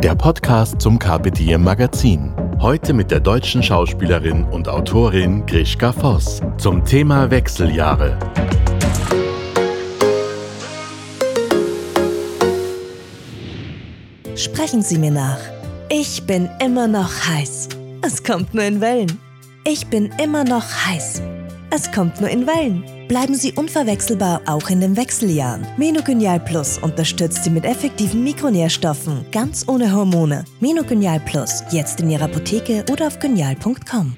der Podcast zum Carpe Diem Magazin. Heute mit der deutschen Schauspielerin und Autorin Grischka Voss zum Thema Wechseljahre. Sprechen Sie mir nach. Ich bin immer noch heiß. Es kommt nur in Wellen. Ich bin immer noch heiß. Es kommt nur in Wellen. Bleiben Sie unverwechselbar auch in den Wechseljahren. Menogenial Plus unterstützt Sie mit effektiven Mikronährstoffen, ganz ohne Hormone. Menogenial Plus, jetzt in Ihrer Apotheke oder auf genial.com.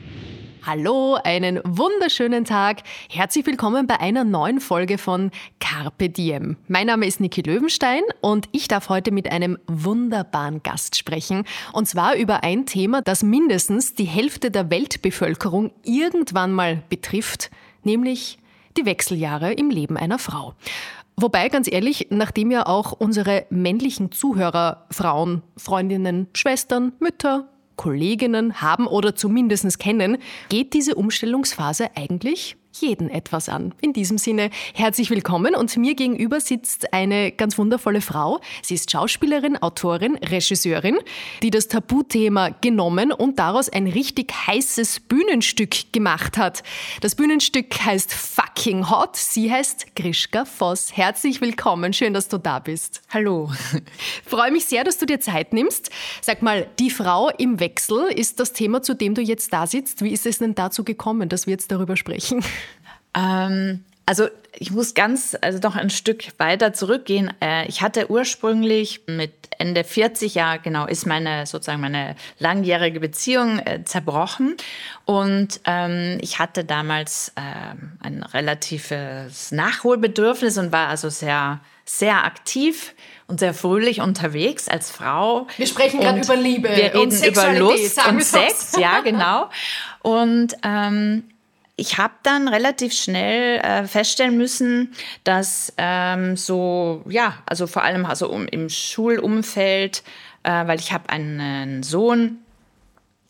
Hallo, einen wunderschönen Tag. Herzlich willkommen bei einer neuen Folge von Carpe Diem. Mein Name ist Niki Löwenstein und ich darf heute mit einem wunderbaren Gast sprechen. Und zwar über ein Thema, das mindestens die Hälfte der Weltbevölkerung irgendwann mal betrifft, nämlich die Wechseljahre im Leben einer Frau. Wobei, ganz ehrlich, nachdem ja auch unsere männlichen Zuhörer Frauen, Freundinnen, Schwestern, Mütter, Kolleginnen haben oder zumindest kennen, geht diese Umstellungsphase eigentlich jeden etwas an. In diesem Sinne herzlich willkommen und mir gegenüber sitzt eine ganz wundervolle Frau. Sie ist Schauspielerin, Autorin, Regisseurin, die das Tabuthema genommen und daraus ein richtig heißes Bühnenstück gemacht hat. Das Bühnenstück heißt Fucking Hot. Sie heißt Grischka Voss. Herzlich willkommen. Schön, dass du da bist. Hallo. Freue mich sehr, dass du dir Zeit nimmst. Sag mal, die Frau im Wechsel ist das Thema, zu dem du jetzt da sitzt. Wie ist es denn dazu gekommen, dass wir jetzt darüber sprechen? Ähm, also ich muss ganz, also noch ein Stück weiter zurückgehen. Äh, ich hatte ursprünglich mit Ende 40 Jahre, genau, ist meine sozusagen meine langjährige Beziehung äh, zerbrochen. Und ähm, ich hatte damals ähm, ein relatives Nachholbedürfnis und war also sehr, sehr aktiv und sehr fröhlich unterwegs als Frau. Wir sprechen gerade über Liebe. Wir reden über Lust und Sex, ja, genau. Und ähm, ich habe dann relativ schnell äh, feststellen müssen, dass ähm, so, ja, also vor allem also um, im Schulumfeld, äh, weil ich habe einen Sohn,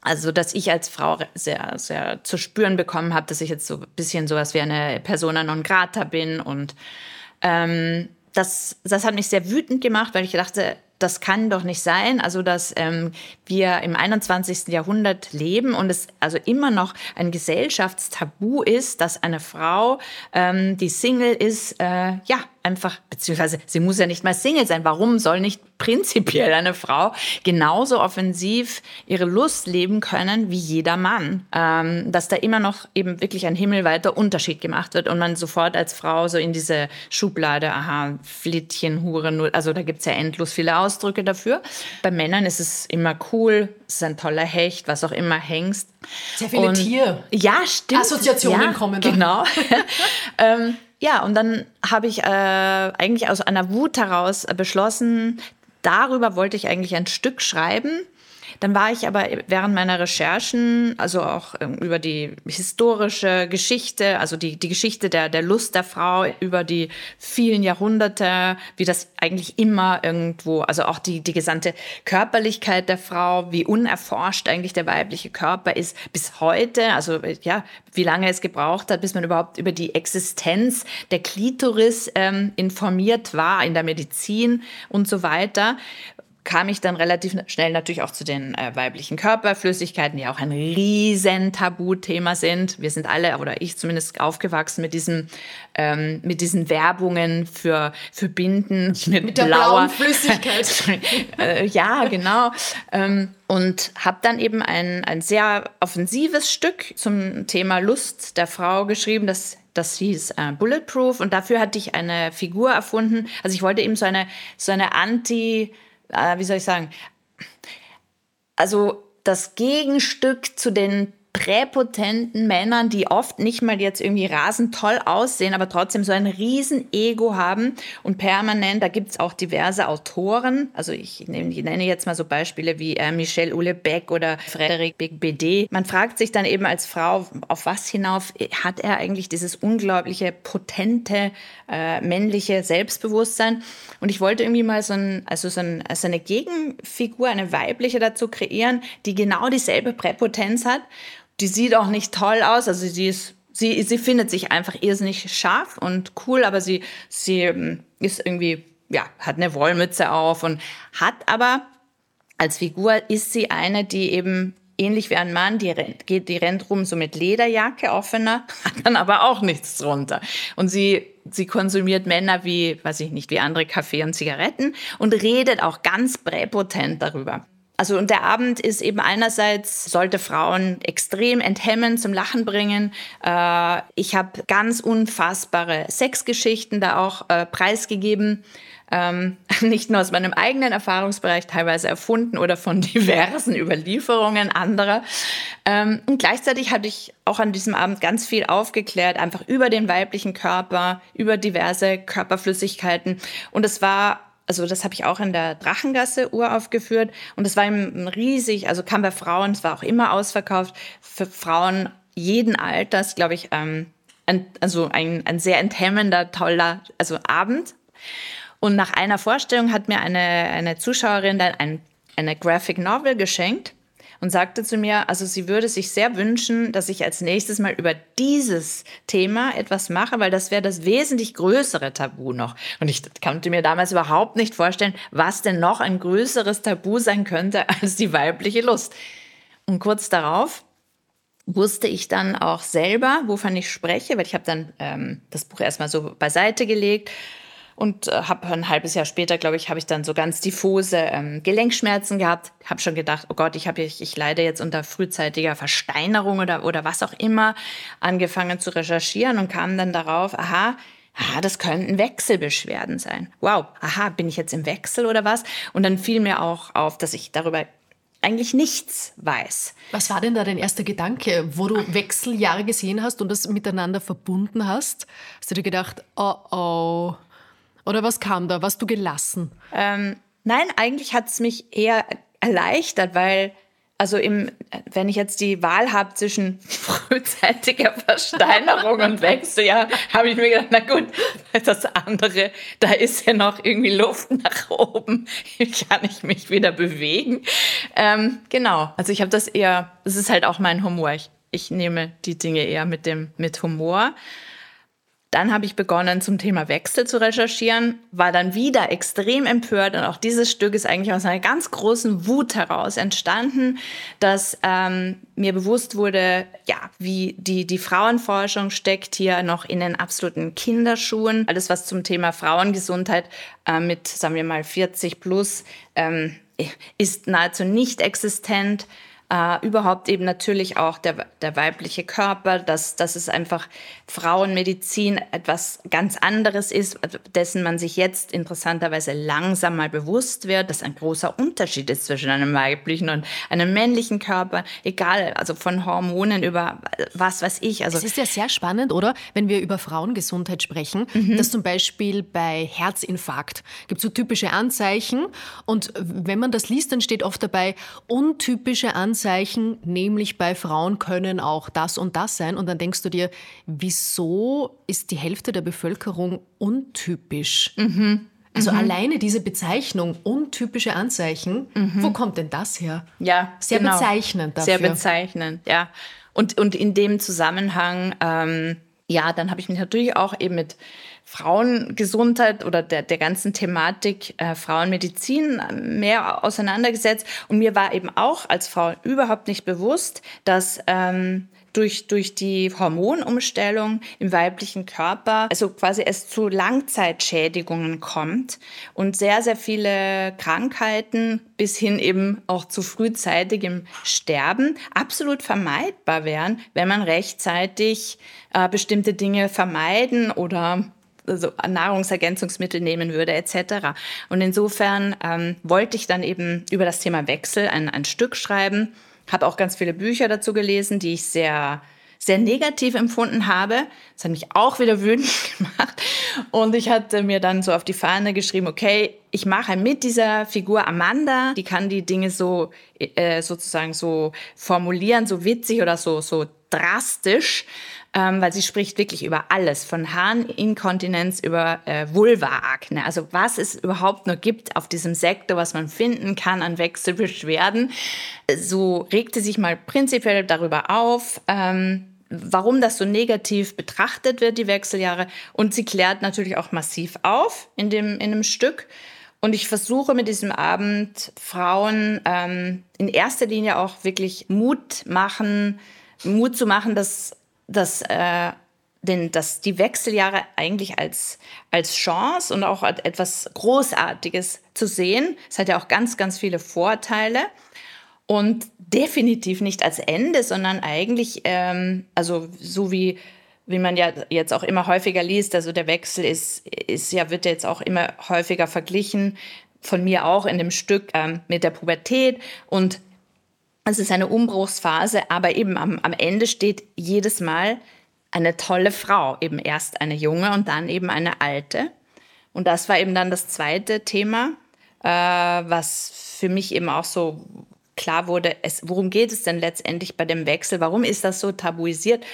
also dass ich als Frau sehr, sehr zu spüren bekommen habe, dass ich jetzt so ein bisschen sowas wie eine Persona non grata bin und ähm, das, das hat mich sehr wütend gemacht, weil ich dachte, das kann doch nicht sein, also dass ähm, wir im 21. Jahrhundert leben und es also immer noch ein Gesellschaftstabu ist, dass eine Frau, ähm, die Single ist, äh, ja, einfach, beziehungsweise sie muss ja nicht mal Single sein. Warum soll nicht prinzipiell eine Frau genauso offensiv ihre Lust leben können wie jeder Mann? Ähm, dass da immer noch eben wirklich ein himmelweiter Unterschied gemacht wird und man sofort als Frau so in diese Schublade, aha, Flittchen, Hure, also da gibt's ja endlos viele Ausdrücke dafür. Bei Männern ist es immer cool, es ist ein toller Hecht, was auch immer, Hengst. Sehr viele und, Tier. Ja, stimmt. Assoziationen ja, kommen da. Genau. ähm, ja, und dann habe ich äh, eigentlich aus einer Wut heraus beschlossen, darüber wollte ich eigentlich ein Stück schreiben. Dann war ich aber während meiner Recherchen, also auch ähm, über die historische Geschichte, also die, die Geschichte der, der Lust der Frau über die vielen Jahrhunderte, wie das eigentlich immer irgendwo, also auch die, die gesamte Körperlichkeit der Frau, wie unerforscht eigentlich der weibliche Körper ist bis heute, also ja, wie lange es gebraucht hat, bis man überhaupt über die Existenz der Klitoris ähm, informiert war in der Medizin und so weiter kam ich dann relativ schnell natürlich auch zu den äh, weiblichen Körperflüssigkeiten, die auch ein riesen Tabuthema sind. Wir sind alle, oder ich zumindest, aufgewachsen mit diesen, ähm, mit diesen Werbungen für, für Binden mit, mit der blauer Flüssigkeit. äh, ja, genau. Ähm, und habe dann eben ein, ein sehr offensives Stück zum Thema Lust der Frau geschrieben, das das hieß äh, Bulletproof und dafür hatte ich eine Figur erfunden. Also ich wollte eben so eine so eine Anti äh, wie soll ich sagen, also das Gegenstück zu den präpotenten Männern, die oft nicht mal jetzt irgendwie rasend toll aussehen, aber trotzdem so ein riesen Ego haben und permanent, da gibt es auch diverse Autoren, also ich nenne, ich nenne jetzt mal so Beispiele wie äh, Michel Houellebecq oder Frédéric Bede. Man fragt sich dann eben als Frau, auf was hinauf hat er eigentlich dieses unglaubliche, potente, äh, männliche Selbstbewusstsein? Und ich wollte irgendwie mal so, ein, also so, ein, so eine Gegenfigur, eine weibliche dazu kreieren, die genau dieselbe Präpotenz hat. Die sieht auch nicht toll aus, also sie ist sie, sie findet sich einfach irrsinnig scharf und cool, aber sie, sie ähm, ist irgendwie, ja, hat eine Wollmütze auf und hat aber als Figur ist sie eine, die eben ähnlich wie ein Mann, die rennt, geht, die rennt rum so mit Lederjacke offener, hat dann aber auch nichts drunter. Und sie, sie konsumiert Männer wie, weiß ich nicht, wie andere Kaffee und Zigaretten und redet auch ganz präpotent darüber. Also und der Abend ist eben einerseits, sollte Frauen extrem enthemmen, zum Lachen bringen. Äh, ich habe ganz unfassbare Sexgeschichten da auch äh, preisgegeben ähm, nicht nur aus meinem eigenen Erfahrungsbereich, teilweise erfunden oder von diversen Überlieferungen anderer. Ähm, und gleichzeitig hatte ich auch an diesem Abend ganz viel aufgeklärt, einfach über den weiblichen Körper, über diverse Körperflüssigkeiten. Und es war also das habe ich auch in der Drachengasse uraufgeführt und es war riesig, also kam bei Frauen, es war auch immer ausverkauft, für Frauen jeden Alters, glaube ich, ähm, ein, also ein, ein sehr enthemmender, toller also Abend. Und nach einer Vorstellung hat mir eine, eine Zuschauerin dann ein, eine Graphic Novel geschenkt und sagte zu mir, also sie würde sich sehr wünschen, dass ich als nächstes mal über dieses Thema etwas mache, weil das wäre das wesentlich größere Tabu noch. Und ich konnte mir damals überhaupt nicht vorstellen, was denn noch ein größeres Tabu sein könnte als die weibliche Lust. Und kurz darauf wusste ich dann auch selber, wovon ich spreche, weil ich habe dann ähm, das Buch erstmal so beiseite gelegt, und äh, habe ein halbes Jahr später, glaube ich, habe ich dann so ganz diffuse ähm, Gelenkschmerzen gehabt. Habe schon gedacht, oh Gott, ich, hab, ich, ich leide jetzt unter frühzeitiger Versteinerung oder, oder was auch immer. Angefangen zu recherchieren und kam dann darauf, aha, aha, das könnten Wechselbeschwerden sein. Wow, aha, bin ich jetzt im Wechsel oder was? Und dann fiel mir auch auf, dass ich darüber eigentlich nichts weiß. Was war denn da dein erster Gedanke, wo du Wechseljahre gesehen hast und das miteinander verbunden hast? Hast du dir gedacht, oh oh, oder was kam da? Warst du gelassen? Ähm, nein, eigentlich hat es mich eher erleichtert, weil, also im, wenn ich jetzt die Wahl habe zwischen frühzeitiger Versteinerung und Wechsel, ja, habe ich mir gedacht, na gut, das andere, da ist ja noch irgendwie Luft nach oben, kann ich mich wieder bewegen. Ähm, genau, also ich habe das eher, das ist halt auch mein Humor. Ich, ich nehme die Dinge eher mit dem mit Humor. Dann habe ich begonnen, zum Thema Wechsel zu recherchieren, war dann wieder extrem empört und auch dieses Stück ist eigentlich aus einer ganz großen Wut heraus entstanden, dass ähm, mir bewusst wurde, ja, wie die, die Frauenforschung steckt hier noch in den absoluten Kinderschuhen. Alles, was zum Thema Frauengesundheit äh, mit, sagen wir mal, 40 plus ähm, ist nahezu nicht existent äh, überhaupt eben natürlich auch der, der weibliche Körper, dass, dass es einfach Frauenmedizin etwas ganz anderes ist, dessen man sich jetzt interessanterweise langsam mal bewusst wird, dass ein großer Unterschied ist zwischen einem weiblichen und einem männlichen Körper, egal, also von Hormonen über was weiß ich. Also es ist ja sehr spannend, oder? Wenn wir über Frauengesundheit sprechen, mhm. dass zum Beispiel bei Herzinfarkt gibt es so typische Anzeichen und wenn man das liest, dann steht oft dabei untypische Anzeichen Anzeichen, nämlich bei Frauen können auch das und das sein. Und dann denkst du dir, wieso ist die Hälfte der Bevölkerung untypisch? Mhm. Also mhm. alleine diese Bezeichnung, untypische Anzeichen, mhm. wo kommt denn das her? Ja, sehr genau. bezeichnend dafür. Sehr bezeichnend, ja. Und, und in dem Zusammenhang, ähm, ja, dann habe ich mich natürlich auch eben mit Frauengesundheit oder der, der ganzen Thematik äh, Frauenmedizin mehr auseinandergesetzt. Und mir war eben auch als Frau überhaupt nicht bewusst, dass ähm, durch, durch die Hormonumstellung im weiblichen Körper, also quasi es zu Langzeitschädigungen kommt und sehr, sehr viele Krankheiten bis hin eben auch zu frühzeitigem Sterben absolut vermeidbar wären, wenn man rechtzeitig äh, bestimmte Dinge vermeiden oder also Nahrungsergänzungsmittel nehmen würde etc. Und insofern ähm, wollte ich dann eben über das Thema Wechsel ein, ein Stück schreiben habe auch ganz viele Bücher dazu gelesen, die ich sehr sehr negativ empfunden habe. Das hat mich auch wieder wütend gemacht. Und ich hatte mir dann so auf die Fahne geschrieben, okay, ich mache mit dieser Figur Amanda, die kann die Dinge so äh, sozusagen so formulieren, so witzig oder so, so drastisch ähm, weil sie spricht wirklich über alles, von Harninkontinenz über äh, Vulvaakne. Also was es überhaupt nur gibt auf diesem Sektor, was man finden kann an Wechselbeschwerden. So regte sich mal prinzipiell darüber auf. Ähm, warum das so negativ betrachtet wird, die Wechseljahre. Und sie klärt natürlich auch massiv auf in dem, in dem Stück. Und ich versuche mit diesem Abend Frauen ähm, in erster Linie auch wirklich Mut machen, Mut zu machen, dass dass, äh, den, dass die Wechseljahre eigentlich als, als Chance und auch etwas Großartiges zu sehen. Es hat ja auch ganz, ganz viele Vorteile und definitiv nicht als Ende, sondern eigentlich, ähm, also so wie wie man ja jetzt auch immer häufiger liest, also der Wechsel ist, ist ja, wird jetzt auch immer häufiger verglichen, von mir auch in dem Stück ähm, mit der Pubertät. Und es ist eine Umbruchsphase, aber eben am, am Ende steht jedes Mal eine tolle Frau, eben erst eine junge und dann eben eine alte. Und das war eben dann das zweite Thema, äh, was für mich eben auch so klar wurde, es, worum geht es denn letztendlich bei dem Wechsel? Warum ist das so tabuisiert?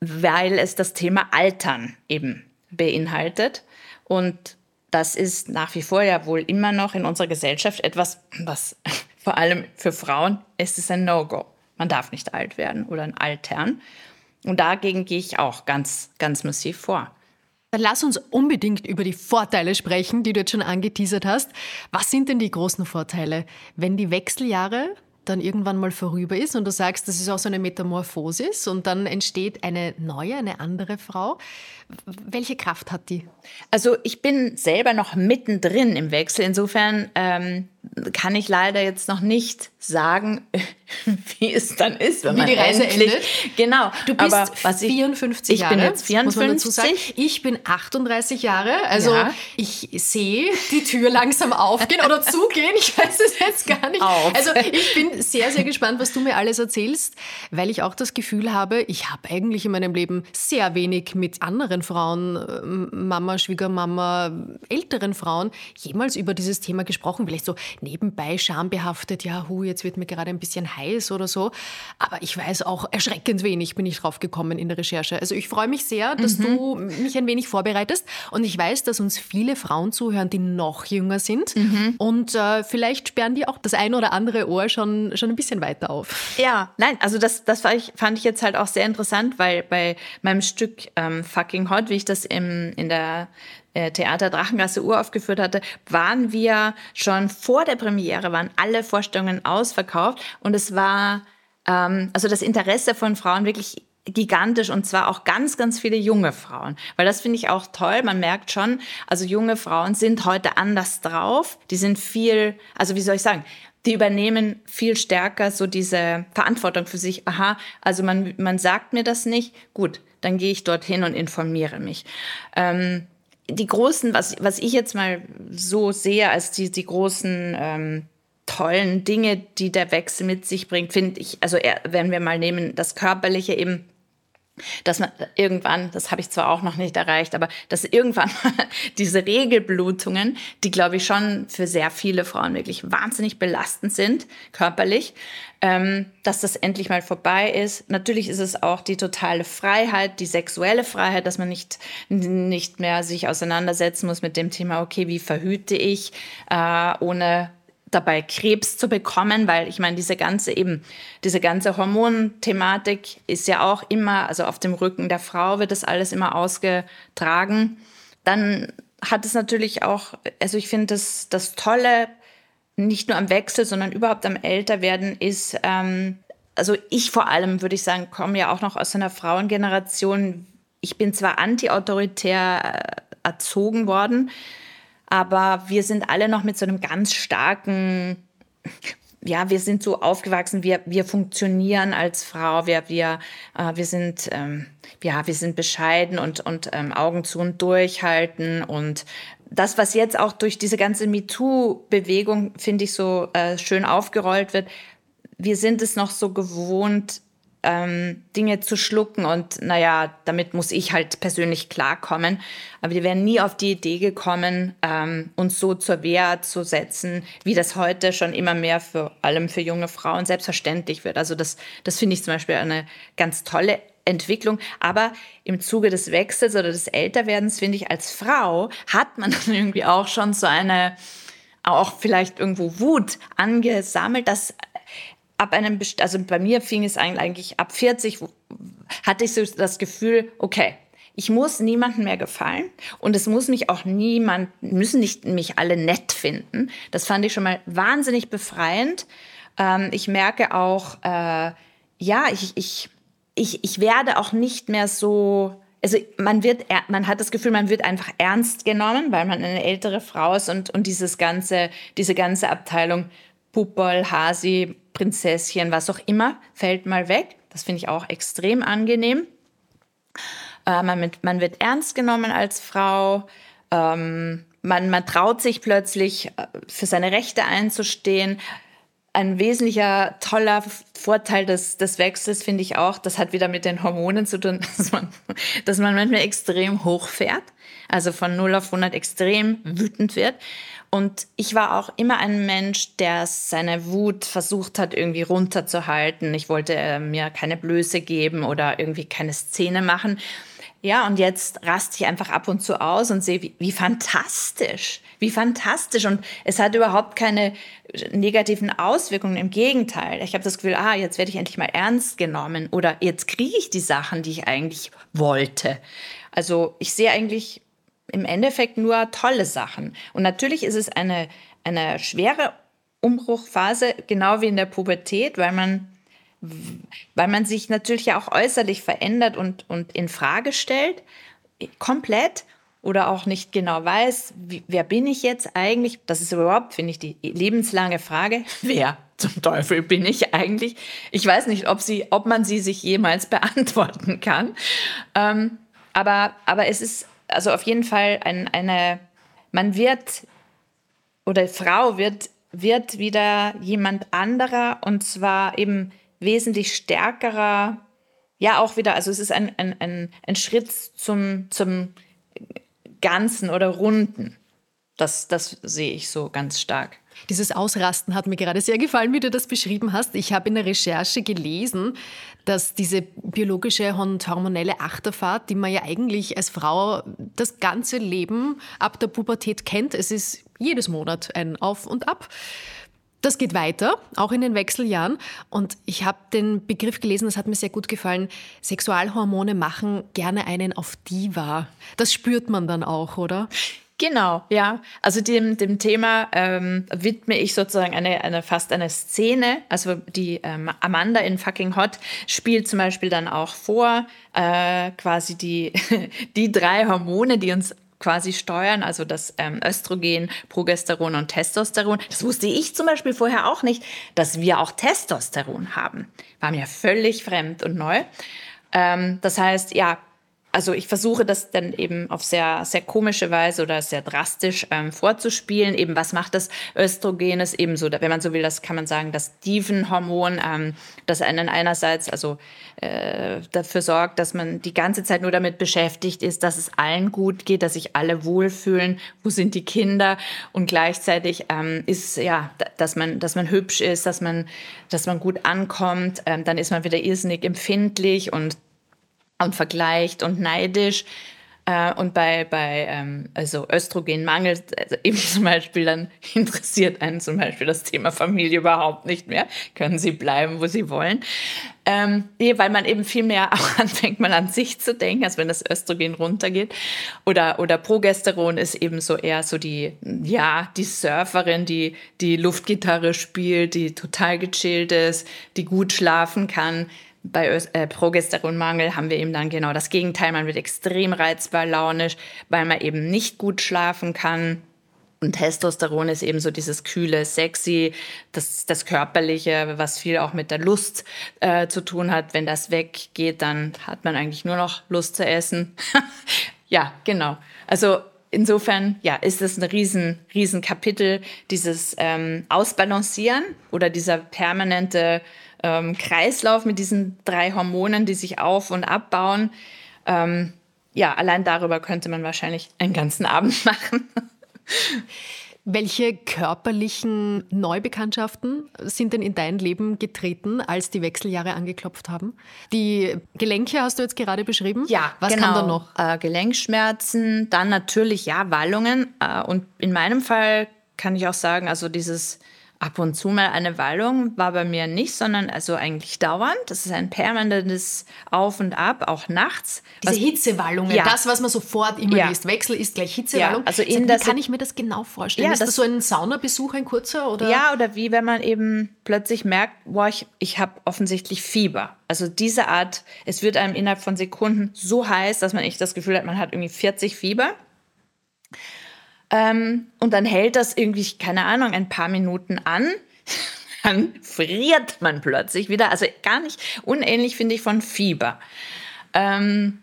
Weil es das Thema Altern eben beinhaltet. Und das ist nach wie vor ja wohl immer noch in unserer Gesellschaft etwas, was vor allem für Frauen ist es ein No-Go. Man darf nicht alt werden oder ein Altern. Und dagegen gehe ich auch ganz, ganz massiv vor. Dann lass uns unbedingt über die Vorteile sprechen, die du jetzt schon angeteasert hast. Was sind denn die großen Vorteile, wenn die Wechseljahre dann irgendwann mal vorüber ist und du sagst, das ist auch so eine Metamorphosis und dann entsteht eine neue, eine andere Frau. Welche Kraft hat die? Also ich bin selber noch mittendrin im Wechsel. Insofern ähm, kann ich leider jetzt noch nicht sagen, wie es dann ist, wenn wie man die Reise endlich, endet. Genau. Du bist aber was ich, 54 ich Jahre. bin jetzt 54. Ich bin 38 Jahre. Also Ja. ich sehe die Tür langsam aufgehen oder zugehen. Ich weiß es jetzt gar nicht. Auf. Also ich bin sehr, sehr gespannt, was du mir alles erzählst, weil ich auch das Gefühl habe, ich habe eigentlich in meinem Leben sehr wenig mit anderen Frauen, äh, Mama, Schwiegermama, älteren Frauen, jemals über dieses Thema gesprochen. Vielleicht so nebenbei schambehaftet, ja, hu, jetzt wird mir gerade ein bisschen heiß oder so. Aber ich weiß auch erschreckend wenig, bin ich drauf gekommen in der Recherche. Also ich freue mich sehr, dass du mich ein wenig vorbereitest. Und ich weiß, dass uns viele Frauen zuhören, die noch jünger sind. Und äh, vielleicht sperren die auch das ein oder andere Ohr schon, schon ein bisschen weiter auf. Ja, nein, also das, das fand ich jetzt halt auch sehr interessant, weil bei meinem Stück ähm, Fucking Hot, wie ich das im, in der äh, Theater Drachengasse uraufgeführt hatte, waren wir schon vor der Premiere, waren alle Vorstellungen ausverkauft und es war ähm, also das Interesse von Frauen wirklich gigantisch und zwar auch ganz, ganz viele junge Frauen. Weil das finde ich auch toll. Man merkt schon, also junge Frauen sind heute anders drauf. Die sind viel, also wie soll ich sagen, die übernehmen viel stärker so diese Verantwortung für sich. Aha, also man, man sagt mir das nicht. Gut, dann gehe ich dorthin und informiere mich. Ähm, die großen, was, was ich jetzt mal so sehe als die, die großen ähm, tollen Dinge, die der Wechsel mit sich bringt, finde ich, also wenn wir mal nehmen, das Körperliche eben, dass man irgendwann, das habe ich zwar auch noch nicht erreicht, aber dass irgendwann diese Regelblutungen, die glaube ich schon für sehr viele Frauen wirklich wahnsinnig belastend sind, körperlich, ähm, dass das endlich mal vorbei ist. Natürlich ist es auch die totale Freiheit, die sexuelle Freiheit, dass man nicht, nicht mehr sich auseinandersetzen muss mit dem Thema, okay, wie verhüte ich, äh, ohne dabei Krebs zu bekommen, weil ich meine, diese ganze eben, diese ganze Hormonthematik ist ja auch immer, also auf dem Rücken der Frau wird das alles immer ausgetragen. Dann hat es natürlich auch, also ich finde das, das Tolle, nicht nur am Wechsel, sondern überhaupt am Älterwerden ist, ähm, also ich vor allem würde ich sagen, komme ja auch noch aus einer Frauengeneration. Ich bin zwar anti-autoritär äh, erzogen worden, aber wir sind alle noch mit so einem ganz starken, ja, wir sind so aufgewachsen, wir, wir funktionieren als Frau, wir, wir, äh, wir sind, ähm, ja, wir sind bescheiden und, und ähm, Augen zu und durchhalten. Und das, was jetzt auch durch diese ganze MeToo-Bewegung, finde ich, so äh, schön aufgerollt wird, wir sind es noch so gewohnt, ähm, Dinge zu schlucken und naja, damit muss ich halt persönlich klarkommen. Aber wir wären nie auf die Idee gekommen, ähm, uns so zur Wehr zu setzen, wie das heute schon immer mehr vor allem für junge Frauen selbstverständlich wird. Also das, das finde ich zum Beispiel eine ganz tolle Entwicklung. Aber im Zuge des Wechsels oder des Älterwerdens, finde ich, als Frau hat man dann irgendwie auch schon so eine, auch vielleicht irgendwo Wut angesammelt, dass ab einem, also bei mir fing es eigentlich ab 40, hatte ich so das Gefühl, okay, ich muss niemandem mehr gefallen und es muss mich auch niemand, müssen nicht mich alle nett finden. Das fand ich schon mal wahnsinnig befreiend. Ähm, ich merke auch, äh, ja, ich, ich, ich, ich werde auch nicht mehr so, also man wird, man hat das Gefühl, man wird einfach ernst genommen, weil man eine ältere Frau ist und, und dieses ganze, diese ganze Abteilung Puppel, Hasi, Prinzesschen, was auch immer, fällt mal weg. Das finde ich auch extrem angenehm. Äh, man, mit, man, wird ernst genommen als Frau. Ähm, man, man traut sich plötzlich, äh, für seine Rechte einzustehen. Ein wesentlicher, toller Vorteil des, des Wechsels finde ich auch, das hat wieder mit den Hormonen zu tun, dass man, dass man manchmal extrem hochfährt, also von 0 auf 100 extrem wütend wird. Und ich war auch immer ein Mensch, der seine Wut versucht hat, irgendwie runterzuhalten. Ich wollte äh, mir keine Blöße geben oder irgendwie keine Szene machen. Ja, und jetzt raste ich einfach ab und zu aus und sehe, wie, wie fantastisch, wie fantastisch. Und es hat überhaupt keine negativen Auswirkungen. Im Gegenteil. Ich habe das Gefühl, ah, jetzt werde ich endlich mal ernst genommen oder jetzt kriege ich die Sachen, die ich eigentlich wollte. Also ich sehe eigentlich im Endeffekt nur tolle Sachen. Und natürlich ist es eine, eine schwere Umbruchphase, genau wie in der Pubertät, weil man, weil man sich natürlich auch äußerlich verändert und, und in Frage stellt, komplett oder auch nicht genau weiß, wie, wer bin ich jetzt eigentlich? Das ist überhaupt, finde ich, die lebenslange Frage. Wer zum Teufel bin ich eigentlich? Ich weiß nicht, ob, sie, ob man sie sich jemals beantworten kann. Ähm, aber, aber es ist also auf jeden Fall ein, eine, man wird oder Frau wird, wird wieder jemand anderer und zwar eben wesentlich stärkerer, ja auch wieder, also es ist ein, ein, ein, ein Schritt zum, zum Ganzen oder Runden. Das, das sehe ich so ganz stark. Dieses Ausrasten hat mir gerade sehr gefallen, wie du das beschrieben hast. Ich habe in der Recherche gelesen, dass diese biologische und hormonelle Achterfahrt, die man ja eigentlich als Frau das ganze Leben ab der Pubertät kennt, es ist jedes Monat ein Auf und Ab. Das geht weiter, auch in den Wechseljahren. Und ich habe den Begriff gelesen, das hat mir sehr gut gefallen. Sexualhormone machen gerne einen auf Diva. Das spürt man dann auch, oder? Genau, ja. Also dem, dem Thema ähm, widme ich sozusagen eine, eine fast eine Szene. Also die ähm, Amanda in Fucking Hot spielt zum Beispiel dann auch vor, äh, quasi die, die drei Hormone, die uns quasi steuern, also das ähm, Östrogen, Progesteron und Testosteron. Das wusste ich zum Beispiel vorher auch nicht, dass wir auch Testosteron haben. War mir völlig fremd und neu. Ähm, das heißt, ja, also ich versuche das dann eben auf sehr, sehr komische Weise oder sehr drastisch ähm, vorzuspielen. Eben, was macht das Östrogenes? Eben so, wenn man so will, das kann man sagen, das Dievenhormon, ähm, das einen einerseits also äh, dafür sorgt, dass man die ganze Zeit nur damit beschäftigt ist, dass es allen gut geht, dass sich alle wohlfühlen, wo sind die Kinder? Und gleichzeitig ähm, ist ja, dass man, dass man hübsch ist, dass man, dass man gut ankommt, ähm, dann ist man wieder irrsinnig empfindlich und und vergleicht und neidisch. Äh, und bei, bei ähm, also Östrogenmangel, also eben zum Beispiel, dann interessiert einen zum Beispiel das Thema Familie überhaupt nicht mehr. Können sie bleiben, wo sie wollen. Ähm, weil man eben viel mehr auch anfängt, mal an sich zu denken, als wenn das Östrogen runtergeht. Oder, oder Progesteron ist eben so eher so die, ja, die Surferin, die die Luftgitarre spielt, die total gechillt ist, die gut schlafen kann bei äh, Progesteronmangel haben wir eben dann genau das Gegenteil. Man wird extrem reizbar, launisch, weil man eben nicht gut schlafen kann. Und Testosteron ist eben so dieses kühle, sexy, das, das Körperliche, was viel auch mit der Lust äh, zu tun hat. Wenn das weggeht, dann hat man eigentlich nur noch Lust zu essen. ja, genau. Also insofern, ja, ist es ein riesen, riesen Kapitel, dieses ähm, Ausbalancieren oder dieser permanente ähm, Kreislauf mit diesen drei Hormonen, die sich auf- und abbauen. Ähm, ja, allein darüber könnte man wahrscheinlich einen ganzen Abend machen. Welche körperlichen Neubekanntschaften sind denn in dein Leben getreten, als die Wechseljahre angeklopft haben? Die Gelenke hast du jetzt gerade beschrieben. Ja, was genau. kam da noch? Äh, Gelenkschmerzen, dann natürlich ja Wallungen. Äh, und in meinem Fall kann ich auch sagen, also dieses Ab und zu mal eine Wallung war bei mir nicht, sondern also eigentlich dauernd. Das ist ein permanentes Auf und Ab, auch nachts. Diese Hitzewallungen, Ja. das, was man sofort immer Ja. liest. Wechsel ist gleich Hitzewallung. Ja, also in der Wie kann ich mir das genau vorstellen? Ja, ist das, das- so ein Saunabesuch, ein kurzer? Oder? Ja, oder wie wenn man eben plötzlich merkt, boah, ich, ich habe offensichtlich Fieber. Also diese Art, es wird einem innerhalb von Sekunden so heiß, dass man echt das Gefühl hat, man hat irgendwie 40 Fieber. Ähm, und dann hält das irgendwie, keine Ahnung, ein paar Minuten an. Dann friert man plötzlich wieder. Also gar nicht unähnlich, finde ich, von Fieber. Ähm,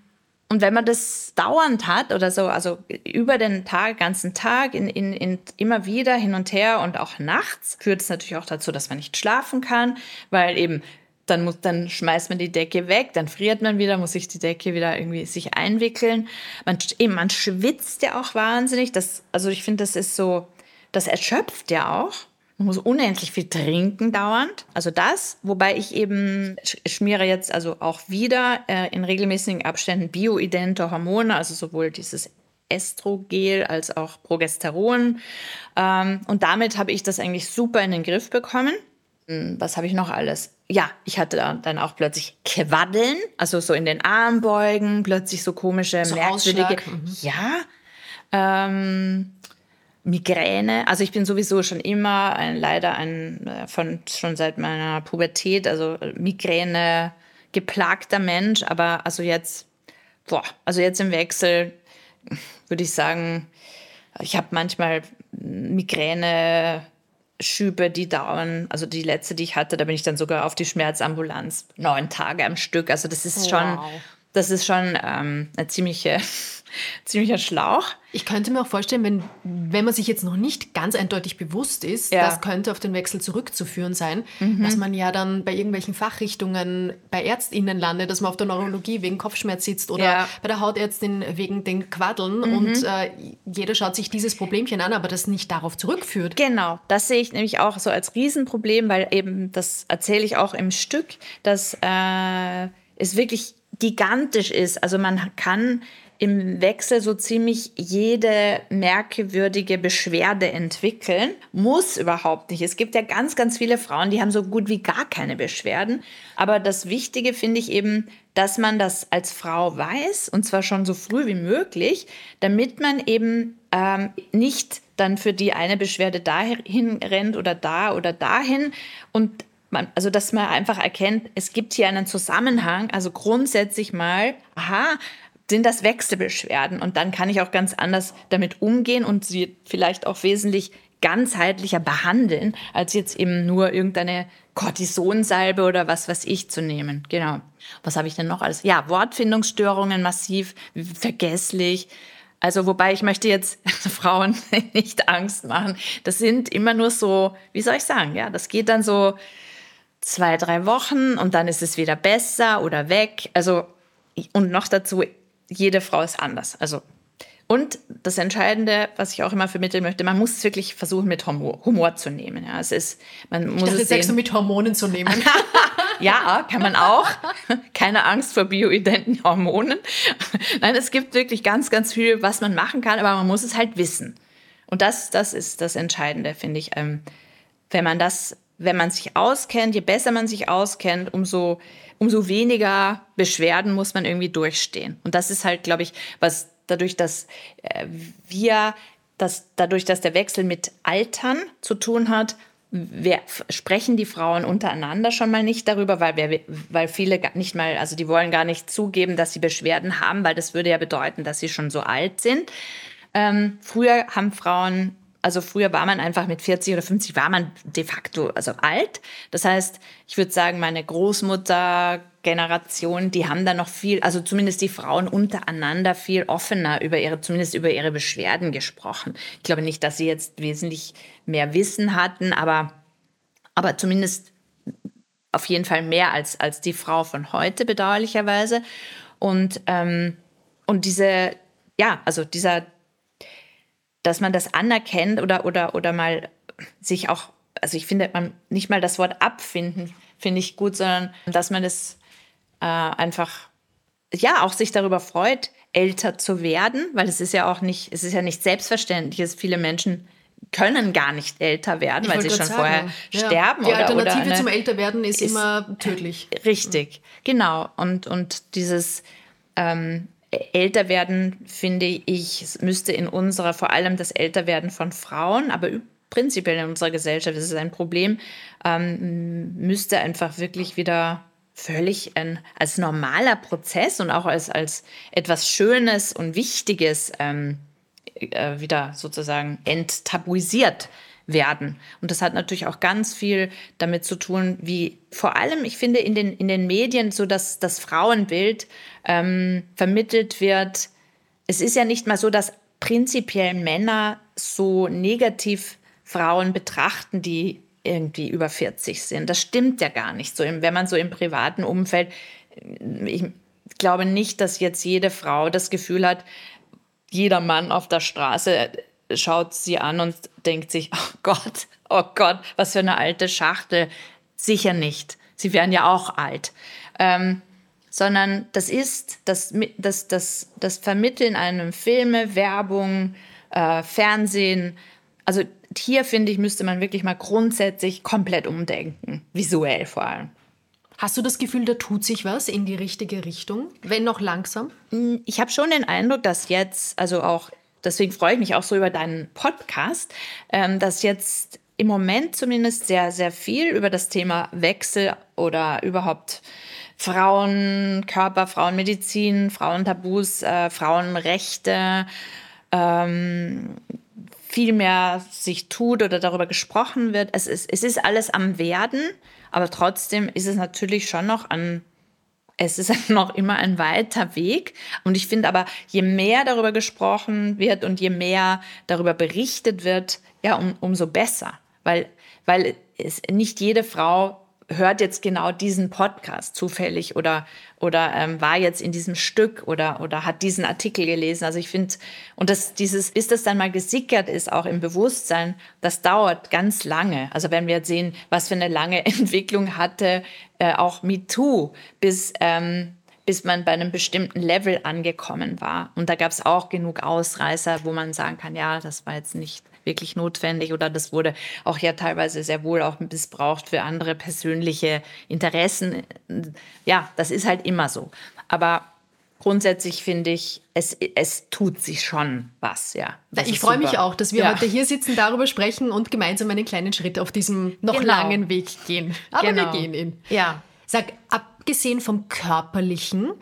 und wenn man das dauernd hat oder so, also über den Tag, ganzen Tag, in, in, in, immer wieder hin und her und auch nachts, führt es natürlich auch dazu, dass man nicht schlafen kann, weil eben dann, muss, dann schmeißt man die Decke weg, dann friert man wieder, muss sich die Decke wieder irgendwie sich einwickeln. Man, eben, man schwitzt ja auch wahnsinnig. Das, also ich finde, das ist so, das erschöpft ja auch. Man muss unendlich viel trinken dauernd. Also das, wobei ich eben sch- schmiere jetzt also auch wieder äh, in regelmäßigen Abständen bioidente Hormone, also sowohl dieses Estrogel als auch Progesteron. Ähm, und damit habe ich das eigentlich super in den Griff bekommen. Hm, Was habe ich noch alles? Ja, ich hatte da- dann auch plötzlich Quaddeln, also so in den Armbeugen, plötzlich so komische, So merkwürdige. Mhm. Ja. Ähm, Migräne. Also ich bin sowieso schon immer ein, leider ein, äh, von schon seit meiner Pubertät, also äh, Migräne geplagter Mensch, aber also jetzt, boah, also jetzt im Wechsel würde ich sagen, ich habe manchmal Migräne. Schübe, die dauern, also die letzte, die ich hatte, da bin ich dann sogar auf die Schmerzambulanz, neun Tage am Stück. Also das ist schon, Wow. das ist schon ähm, eine ziemliche, ziemlicher Schlauch. Ich könnte mir auch vorstellen, wenn, wenn man sich jetzt noch nicht ganz eindeutig bewusst ist, Ja. Mhm. das könnte auf den Wechsel zurückzuführen sein, dass man ja dann bei irgendwelchen Fachrichtungen bei ÄrztInnen landet, dass man auf der Neurologie wegen Kopfschmerz sitzt oder Ja. Mhm. bei der Hautärztin wegen den Quaddeln und äh, jeder schaut sich dieses Problemchen an, aber das nicht darauf zurückführt. Genau, das sehe ich nämlich auch so als Riesenproblem, weil eben, das erzähle ich auch im Stück, dass äh, es wirklich gigantisch ist. Also man kann im Wechsel so ziemlich jede merkwürdige Beschwerde entwickeln. Muss überhaupt nicht. Es gibt ja ganz, ganz viele Frauen, die haben so gut wie gar keine Beschwerden. Aber das Wichtige finde ich eben, dass man das als Frau weiß, und zwar schon so früh wie möglich, damit man eben ähm, nicht dann für die eine Beschwerde dahin rennt oder da oder dahin und man, also dass man einfach erkennt, es gibt hier einen Zusammenhang, also grundsätzlich mal, aha, sind das Wechselbeschwerden und dann kann ich auch ganz anders damit umgehen und sie vielleicht auch wesentlich ganzheitlicher behandeln, als jetzt eben nur irgendeine Cortisonsalbe oder was weiß ich zu nehmen. Genau. Was habe ich denn noch alles? Ja, Wortfindungsstörungen massiv, vergesslich. Also wobei ich möchte jetzt Frauen nicht Angst machen. Das sind immer nur so, wie soll ich sagen, ja, das geht dann so zwei, drei Wochen und dann ist es wieder besser oder weg. Also und noch dazu, jede Frau ist anders. Also und das Entscheidende, was ich auch immer vermitteln möchte, man muss es wirklich versuchen, mit Humor, Humor zu nehmen. Ja, es ist, man muss es jetzt sagst du sehen. mit Hormonen zu nehmen. Ja, kann man auch. Keine Angst vor bioidenten Hormonen. Nein, es gibt wirklich ganz, ganz viel, was man machen kann, aber man muss es halt wissen. Und das, das ist das Entscheidende, finde ich. Ähm, wenn man das, wenn man sich auskennt, je besser man sich auskennt, umso, umso weniger Beschwerden muss man irgendwie durchstehen. Und das ist halt, glaube ich, was dadurch, dass äh, wir, dass dadurch, dass der Wechsel mit Altern zu tun hat, wer, sprechen die Frauen untereinander schon mal nicht darüber, weil, wir, weil viele nicht mal, also die wollen gar nicht zugeben, dass sie Beschwerden haben, weil das würde ja bedeuten, dass sie schon so alt sind. Ähm, früher haben Frauen Also früher war man einfach mit 40 oder 50 war man de facto also alt. Das heißt, ich würde sagen, meine Großmutter-Generation, die haben da noch viel, also zumindest die Frauen untereinander viel offener über ihre, zumindest über ihre Beschwerden gesprochen. Ich glaube nicht, dass sie jetzt wesentlich mehr Wissen hatten, aber, aber zumindest auf jeden Fall mehr als, als die Frau von heute, bedauerlicherweise. Und, ähm, und diese, ja, also dieser dass man das anerkennt oder, oder, oder mal sich auch, also ich finde man nicht mal das Wort abfinden, finde ich gut, sondern dass man das äh, einfach, ja, auch sich darüber freut, älter zu werden, weil es ist ja auch nicht, es ist ja nicht selbstverständlich, dass viele Menschen können gar nicht älter werden, ich weil sie schon sagen. vorher ja. sterben. Die Alternative oder eine, zum Älterwerden ist, ist immer tödlich. Richtig, genau. Und, und dieses ähm, älter werden, finde ich, müsste in unserer, vor allem das Älterwerden von Frauen, aber prinzipiell in unserer Gesellschaft ist es ein Problem, ähm, müsste einfach wirklich wieder völlig ein, als normaler Prozess und auch als, als etwas Schönes und Wichtiges ähm, äh, wieder sozusagen enttabuisiert werden. Und das hat natürlich auch ganz viel damit zu tun, wie vor allem, ich finde, in den, in den Medien so, dass das Frauenbild ähm, vermittelt wird. Es ist ja nicht mal so, dass prinzipiell Männer so negativ Frauen betrachten, die irgendwie über 40 sind. Das stimmt ja gar nicht. So, wenn man so im privaten Umfeld, ich glaube nicht, dass jetzt jede Frau das Gefühl hat, jeder Mann auf der Straße schaut sie an und denkt sich, oh Gott, oh Gott, was für eine alte Schachtel. Sicher nicht. Sie wären ja auch alt. Ähm, sondern das ist das, das, das, das Vermitteln einem Filme, Werbung, äh, Fernsehen. Also hier finde ich, müsste man wirklich mal grundsätzlich komplett umdenken, visuell vor allem. Hast du das Gefühl, da tut sich was in die richtige Richtung, wenn noch langsam? Ich habe schon den Eindruck, dass jetzt, also auch deswegen freue ich mich auch so über deinen Podcast, ähm, dass jetzt im Moment zumindest sehr, sehr viel über das Thema Wechsel oder überhaupt Frauenkörper, Frauenmedizin, Frauentabus, äh, Frauenrechte ähm, viel mehr sich tut oder darüber gesprochen wird. Es ist, es ist alles am Werden, aber trotzdem ist es natürlich schon noch an es ist noch immer ein weiter Weg. Und ich finde aber, je mehr darüber gesprochen wird und je mehr darüber berichtet wird, ja, um, umso besser. Weil, weil es nicht jede Frau hört jetzt genau diesen Podcast zufällig oder, oder ähm, war jetzt in diesem Stück oder, oder hat diesen Artikel gelesen. Also ich finde, und das, dieses, bis das dann mal gesickert ist, auch im Bewusstsein, das dauert ganz lange. Also wenn wir jetzt sehen, was für eine lange Entwicklung hatte, äh, auch MeToo, bis, ähm, bis man bei einem bestimmten Level angekommen war. Und da gab es auch genug Ausreißer, wo man sagen kann, ja, das war jetzt nicht wirklich notwendig oder das wurde auch ja teilweise sehr wohl auch missbraucht für andere persönliche Interessen. Ja, das ist halt immer so. Aber grundsätzlich finde ich, es, es tut sich schon was, ja. Ich freue mich auch, dass wir ja. heute hier sitzen, darüber sprechen und gemeinsam einen kleinen Schritt auf diesem noch genau. langen Weg gehen. Aber genau. wir gehen ihn. Ja. Sag, abgesehen vom Körperlichen,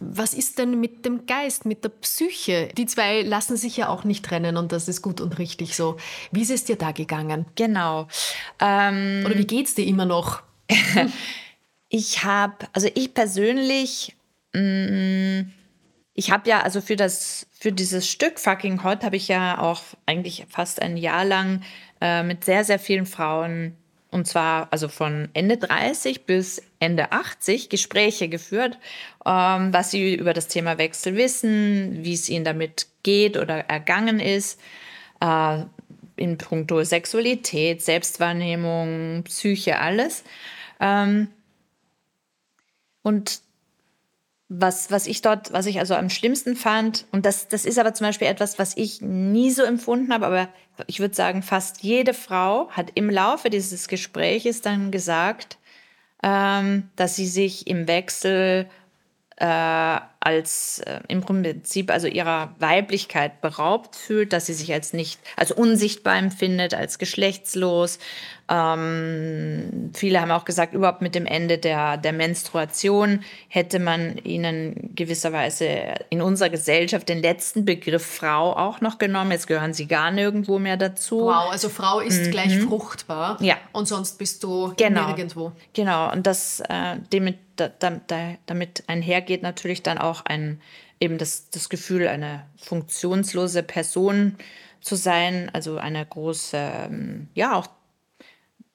was ist denn mit dem Geist, mit der Psyche? Die zwei lassen sich ja auch nicht trennen und das ist gut und richtig so. Wie ist es dir da gegangen? Genau. Ähm, Oder wie geht es dir immer noch? ich habe, also ich persönlich, mh, mm, ich habe ja, also für das, für dieses Stück Fucking Hot habe ich ja auch eigentlich fast ein Jahr lang äh, mit sehr, sehr vielen Frauen und zwar also von Ende 30 bis Ende 80 Gespräche geführt, ähm, was sie über das Thema Wechsel wissen, wie es ihnen damit geht oder ergangen ist, äh, in puncto Sexualität, Selbstwahrnehmung, Psyche, alles. Ähm, und was, was ich dort, was ich also am schlimmsten fand, und das, das ist aber zum Beispiel etwas, was ich nie so empfunden habe, aber ich würde sagen, fast jede Frau hat im Laufe dieses Gespräches dann gesagt, ähm, dass sie sich im Wechsel äh, als äh, im Prinzip also ihrer Weiblichkeit beraubt fühlt, dass sie sich als nicht, als unsichtbar empfindet, als geschlechtslos. Ähm, viele haben auch gesagt, überhaupt mit dem Ende der, der Menstruation hätte man ihnen gewisserweise in unserer Gesellschaft den letzten Begriff Frau auch noch genommen. Jetzt gehören sie gar nirgendwo mehr dazu. Wow, also Frau ist mhm. gleich fruchtbar. Ja. Und sonst bist du genau. nirgendwo. Genau. Und das äh, damit, da, da, damit einhergeht natürlich dann auch ein eben das, das Gefühl, eine funktionslose Person zu sein, also eine große, ähm, ja, auch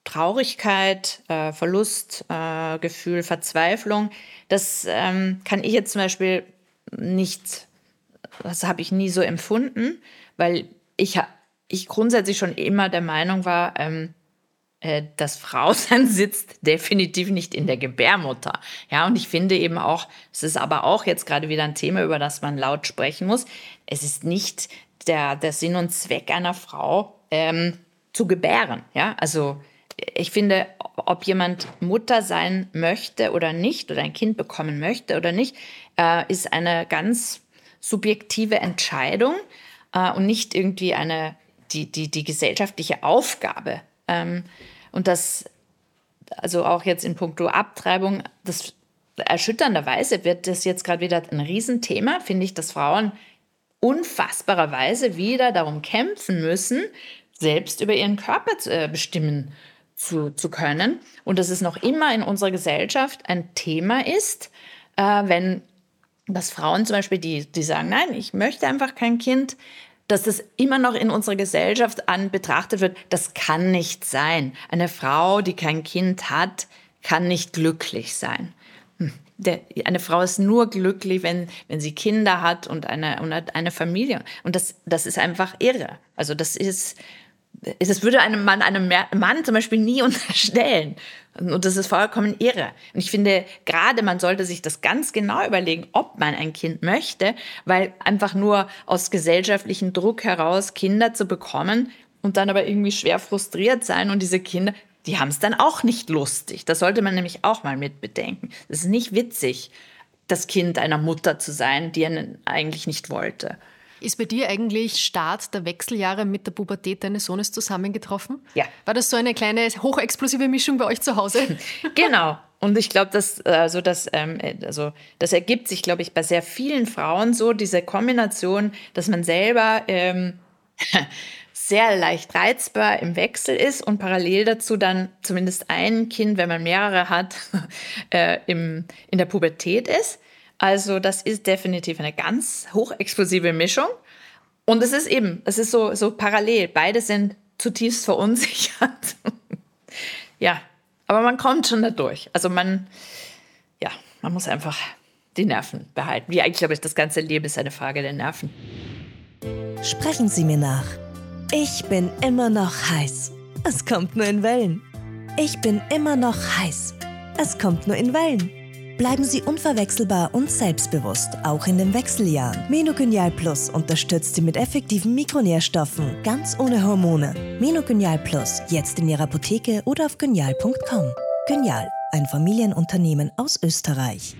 Traurigkeit, äh, Verlustgefühl, äh, Verzweiflung. Das ähm, kann ich jetzt zum Beispiel nicht, das habe ich nie so empfunden, weil ich, ich grundsätzlich schon immer der Meinung war, ähm, äh, das Frausein sitzt definitiv nicht in der Gebärmutter. Ja, und ich finde eben auch, es ist aber auch jetzt gerade wieder ein Thema, über das man laut sprechen muss. Es ist nicht der, der Sinn und Zweck einer Frau, ähm, zu gebären. Ja, also ich finde, ob jemand Mutter sein möchte oder nicht oder ein Kind bekommen möchte oder nicht, äh, ist eine ganz subjektive Entscheidung äh, und nicht irgendwie eine, die, die, die gesellschaftliche Aufgabe. Ähm, und das, also auch jetzt in puncto Abtreibung, das erschütternderweise wird das jetzt gerade wieder ein Riesenthema, finde ich, dass Frauen unfassbarerweise wieder darum kämpfen müssen, selbst über ihren Körper zu, äh, bestimmen zu, zu können. Und dass es noch immer in unserer Gesellschaft ein Thema ist, äh, wenn dass Frauen zum Beispiel, die, die sagen, nein, ich möchte einfach kein Kind, dass das immer noch in unserer Gesellschaft an betrachtet wird, das kann nicht sein. Eine Frau, die kein Kind hat, kann nicht glücklich sein. Hm. Der, eine Frau ist nur glücklich, wenn, wenn sie Kinder hat und eine, und eine Familie. Und das, das ist einfach irre. Also das ist, das würde einem Mann einem Mann zum Beispiel nie unterstellen. Und das ist vollkommen irre. Und ich finde, gerade man sollte sich das ganz genau überlegen, ob man ein Kind möchte, weil einfach nur aus gesellschaftlichem Druck heraus Kinder zu bekommen und dann aber irgendwie schwer frustriert sein und diese Kinder, die haben es dann auch nicht lustig. Das sollte man nämlich auch mal mit bedenken. Es ist nicht witzig, das Kind einer Mutter zu sein, die einen eigentlich nicht wollte. Ist bei dir eigentlich Start der Wechseljahre mit der Pubertät deines Sohnes zusammengetroffen? Ja. War das so eine kleine hochexplosive Mischung bei euch zu Hause? genau. Und ich glaube, dass also das, ähm, also das ergibt sich, glaube ich, bei sehr vielen Frauen so diese Kombination, dass man selber ähm, sehr leicht reizbar im Wechsel ist und parallel dazu dann zumindest ein Kind, wenn man mehrere hat, äh, im, in der Pubertät ist. Also das ist definitiv eine ganz hochexplosive Mischung. Und es ist eben, es ist so, so parallel. Beide sind zutiefst verunsichert. ja, aber man kommt schon da durch. Also man, ja, man muss einfach die Nerven behalten. Wie eigentlich, glaube ich, das ganze Leben ist eine Frage der Nerven. Sprechen Sie mir nach. Ich bin immer noch heiß. Es kommt nur in Wellen. Ich bin immer noch heiß. Es kommt nur in Wellen bleiben Sie unverwechselbar und selbstbewusst, auch in den Wechseljahren. Menogenial Plus unterstützt Sie mit effektiven Mikronährstoffen, ganz ohne Hormone. Menogenial Plus, jetzt in Ihrer Apotheke oder auf genial.com. Genial, ein Familienunternehmen aus Österreich.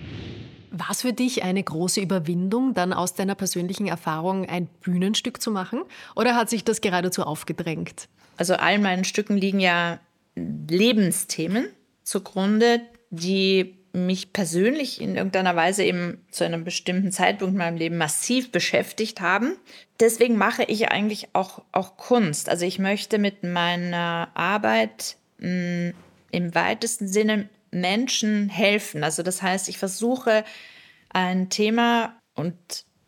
War es für dich eine große Überwindung, dann aus deiner persönlichen Erfahrung ein Bühnenstück zu machen? Oder hat sich das geradezu aufgedrängt? Also all meinen Stücken liegen ja Lebensthemen zugrunde, die mich persönlich in irgendeiner Weise eben zu einem bestimmten Zeitpunkt in meinem Leben massiv beschäftigt haben. Deswegen mache ich eigentlich auch, auch Kunst. Also ich möchte mit meiner Arbeit mh, hm, im weitesten Sinne Menschen helfen. Also das heißt, ich versuche ein Thema und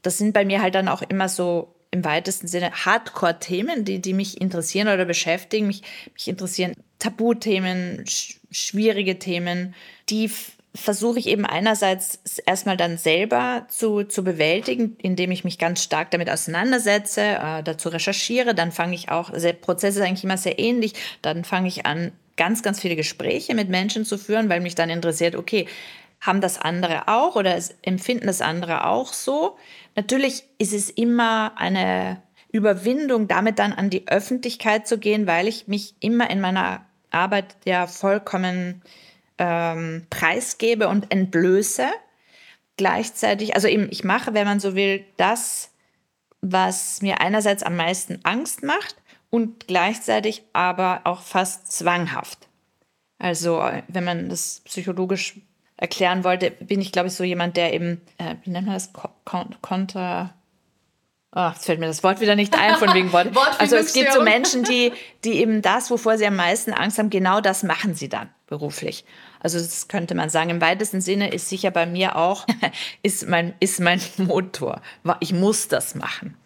das sind bei mir halt dann auch immer so im weitesten Sinne Hardcore-Themen, die, die mich interessieren oder beschäftigen. Mich, mich interessieren Tabuthemen, sch schwierige Themen, die versuche ich eben einerseits erstmal dann selber zu, zu bewältigen, indem ich mich ganz stark damit auseinandersetze, äh, dazu recherchiere. Dann fange ich auch, der Prozess ist eigentlich immer sehr ähnlich, dann fange ich an, ganz, ganz viele Gespräche mit Menschen zu führen, weil mich dann interessiert, okay, haben das andere auch oder empfinden das andere auch so? Natürlich ist es immer eine Überwindung, damit dann an die Öffentlichkeit zu gehen, weil ich mich immer in meiner Arbeit ja vollkommen ähm, preisgebe und entblöße. gleichzeitig, also eben, ich mache, wenn man so will, das, was mir einerseits am meisten Angst macht und gleichzeitig aber auch fast zwanghaft. Also, wenn man das psychologisch erklären wollte, bin ich, glaube ich, so jemand, der eben, äh, wie nennt man das, Konter. Oh, jetzt fällt mir das Wort wieder nicht ein, von wegen Wort. also es gibt so Menschen, die, die eben das, wovor sie am meisten Angst haben, genau das machen sie dann beruflich. Also das könnte man sagen, im weitesten Sinne ist sicher bei mir auch, ist mein, ist mein Motor. Ich muss das machen.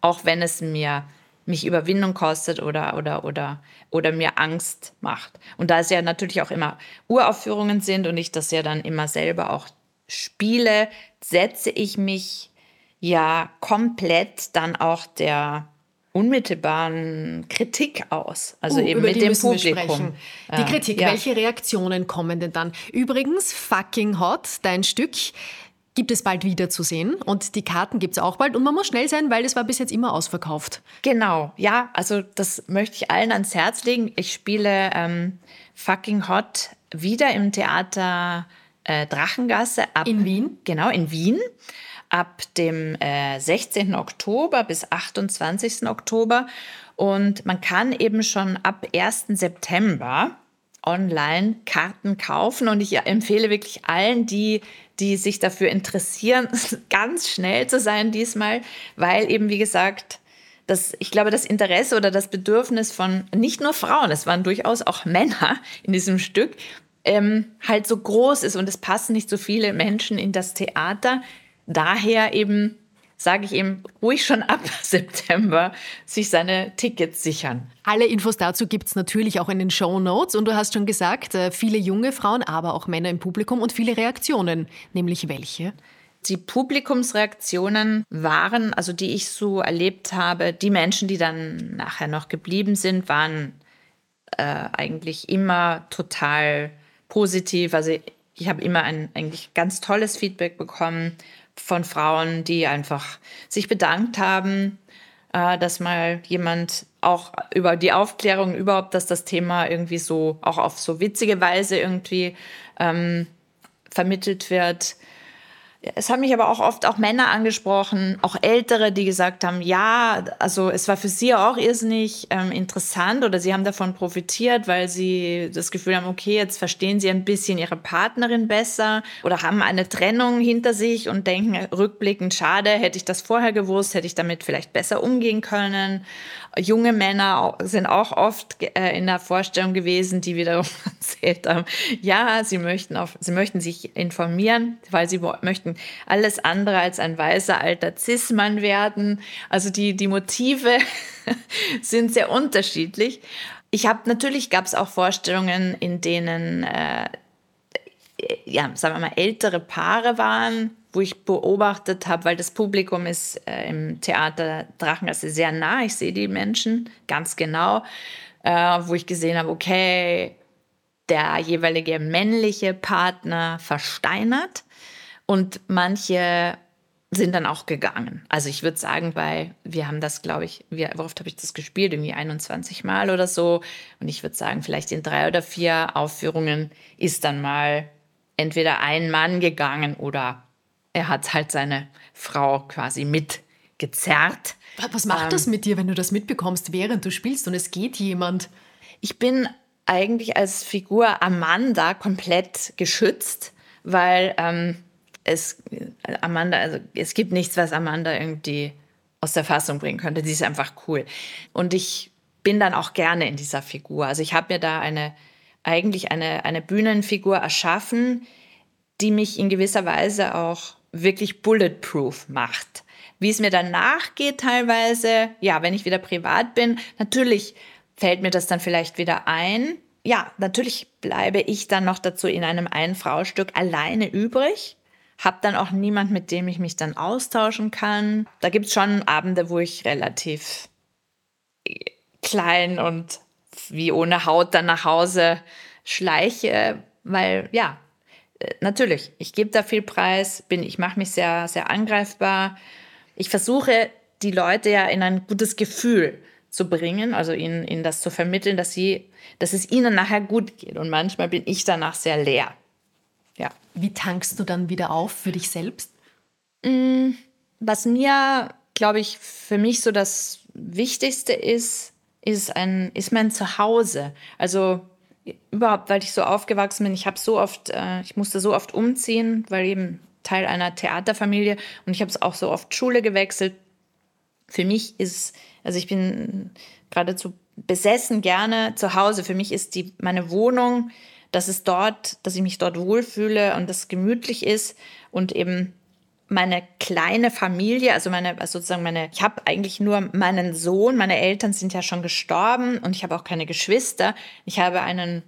Auch wenn es mir mich Überwindung kostet oder, oder, oder, oder mir Angst macht. Und da es ja natürlich auch immer Uraufführungen sind und ich das ja dann immer selber auch spiele, setze ich mich ja komplett dann auch der unmittelbaren Kritik aus. Also uh, eben mit dem Publikum. Die Kritik, ja. welche Reaktionen kommen denn dann? Übrigens, fucking hot, dein Stück gibt es bald wieder zu sehen und die Karten gibt es auch bald und man muss schnell sein, weil es war bis jetzt immer ausverkauft. Genau, ja, also das möchte ich allen ans Herz legen. Ich spiele ähm, Fucking Hot wieder im Theater äh, Drachengasse ab. In Wien? Genau, in Wien. Ab dem äh, 16. Oktober bis 28. Oktober. Und man kann eben schon ab 1. September online Karten kaufen und ich empfehle wirklich allen, die, die sich dafür interessieren, ganz schnell zu sein diesmal, weil eben, wie gesagt, das, ich glaube, das Interesse oder das Bedürfnis von nicht nur Frauen, es waren durchaus auch Männer in diesem Stück, ähm, halt so groß ist und es passen nicht so viele Menschen in das Theater. Daher eben sage ich ihm ruhig schon ab September sich seine Tickets sichern. Alle Infos dazu gibt es natürlich auch in den Show Notes. Und du hast schon gesagt, äh, viele junge Frauen, aber auch Männer im Publikum und viele Reaktionen. Nämlich welche? Die Publikumsreaktionen waren, also die ich so erlebt habe, die Menschen, die dann nachher noch geblieben sind, waren äh, eigentlich immer total positiv. Also ich habe immer ein eigentlich ganz tolles Feedback bekommen von Frauen, die einfach sich bedankt haben, äh, dass mal jemand auch über die Aufklärung überhaupt, dass das Thema irgendwie so auch auf so witzige Weise irgendwie ähm, vermittelt wird. Es haben mich aber auch oft auch Männer angesprochen, auch Ältere, die gesagt haben, ja, also es war für sie auch irrsinnig ähm, interessant oder sie haben davon profitiert, weil sie das Gefühl haben, okay, jetzt verstehen sie ein bisschen ihre Partnerin besser oder haben eine Trennung hinter sich und denken rückblickend, schade, hätte ich das vorher gewusst, hätte ich damit vielleicht besser umgehen können. Junge Männer sind auch oft äh, in der Vorstellung gewesen, die wiederum erzählt haben, ja, sie möchten, auf, sie möchten sich informieren, weil sie möchten alles andere als ein weißer alter Cis-Mann werden. Also die, die Motive sind sehr unterschiedlich. Ich habe natürlich gab es auch Vorstellungen, in denen äh, ja, sagen wir mal, ältere Paare waren, wo ich beobachtet habe, weil das Publikum ist äh, im Theater Drachengasse sehr nah. Ich sehe die Menschen ganz genau, äh, wo ich gesehen habe, okay, der jeweilige männliche Partner versteinert und manche sind dann auch gegangen. Also ich würde sagen, bei, wir haben das, glaube ich, wie oft habe ich das gespielt? Irgendwie 21 Mal oder so. Und ich würde sagen, vielleicht in drei oder vier Aufführungen ist dann mal entweder ein Mann gegangen oder er hat halt seine Frau quasi mitgezerrt. Was macht ähm, das mit dir, wenn du das mitbekommst, während du spielst und es geht jemand? Ich bin eigentlich als Figur Amanda komplett geschützt, weil ähm, es Amanda, also es gibt nichts, was Amanda irgendwie aus der Fassung bringen könnte. Sie ist einfach cool. Und ich bin dann auch gerne in dieser Figur. Also ich habe mir da eine eigentlich eine, eine Bühnenfigur erschaffen, die mich in gewisser Weise auch wirklich bulletproof macht. Wie es mir danach geht teilweise, ja, wenn ich wieder privat bin, natürlich fällt mir das dann vielleicht wieder ein. Ja, natürlich bleibe ich dann noch dazu in einem Ein-Frau-Stück alleine übrig. Hab dann auch niemand, mit dem ich mich dann austauschen kann. Da gibt es schon Abende, wo ich relativ klein und wie ohne Haut dann nach Hause schleiche, weil ja, äh, natürlich, ich gebe da viel Preis, bin, ich mache mich sehr, sehr angreifbar. Ich versuche, die Leute ja in ein gutes Gefühl zu bringen, also ihnen, ihnen das zu vermitteln, dass, sie, dass es ihnen nachher gut geht. Und manchmal bin ich danach sehr leer. Ja. Wie tankst du dann wieder auf für dich selbst? Mm, was mir, glaube ich, für mich so das Wichtigste ist, ist, ein, ist mein Zuhause. Also überhaupt, weil ich so aufgewachsen bin, ich habe so oft, äh, ich musste so oft umziehen, weil eben Teil einer Theaterfamilie und ich habe es auch so oft Schule gewechselt. Für mich ist, also ich bin geradezu besessen gerne zu Hause. Für mich ist die, meine Wohnung, dass es dort, dass ich mich dort wohlfühle und das gemütlich ist und eben meine kleine Familie, also meine, also sozusagen meine, ich habe eigentlich nur meinen Sohn, meine Eltern sind ja schon gestorben und ich habe auch keine Geschwister. Ich habe einen,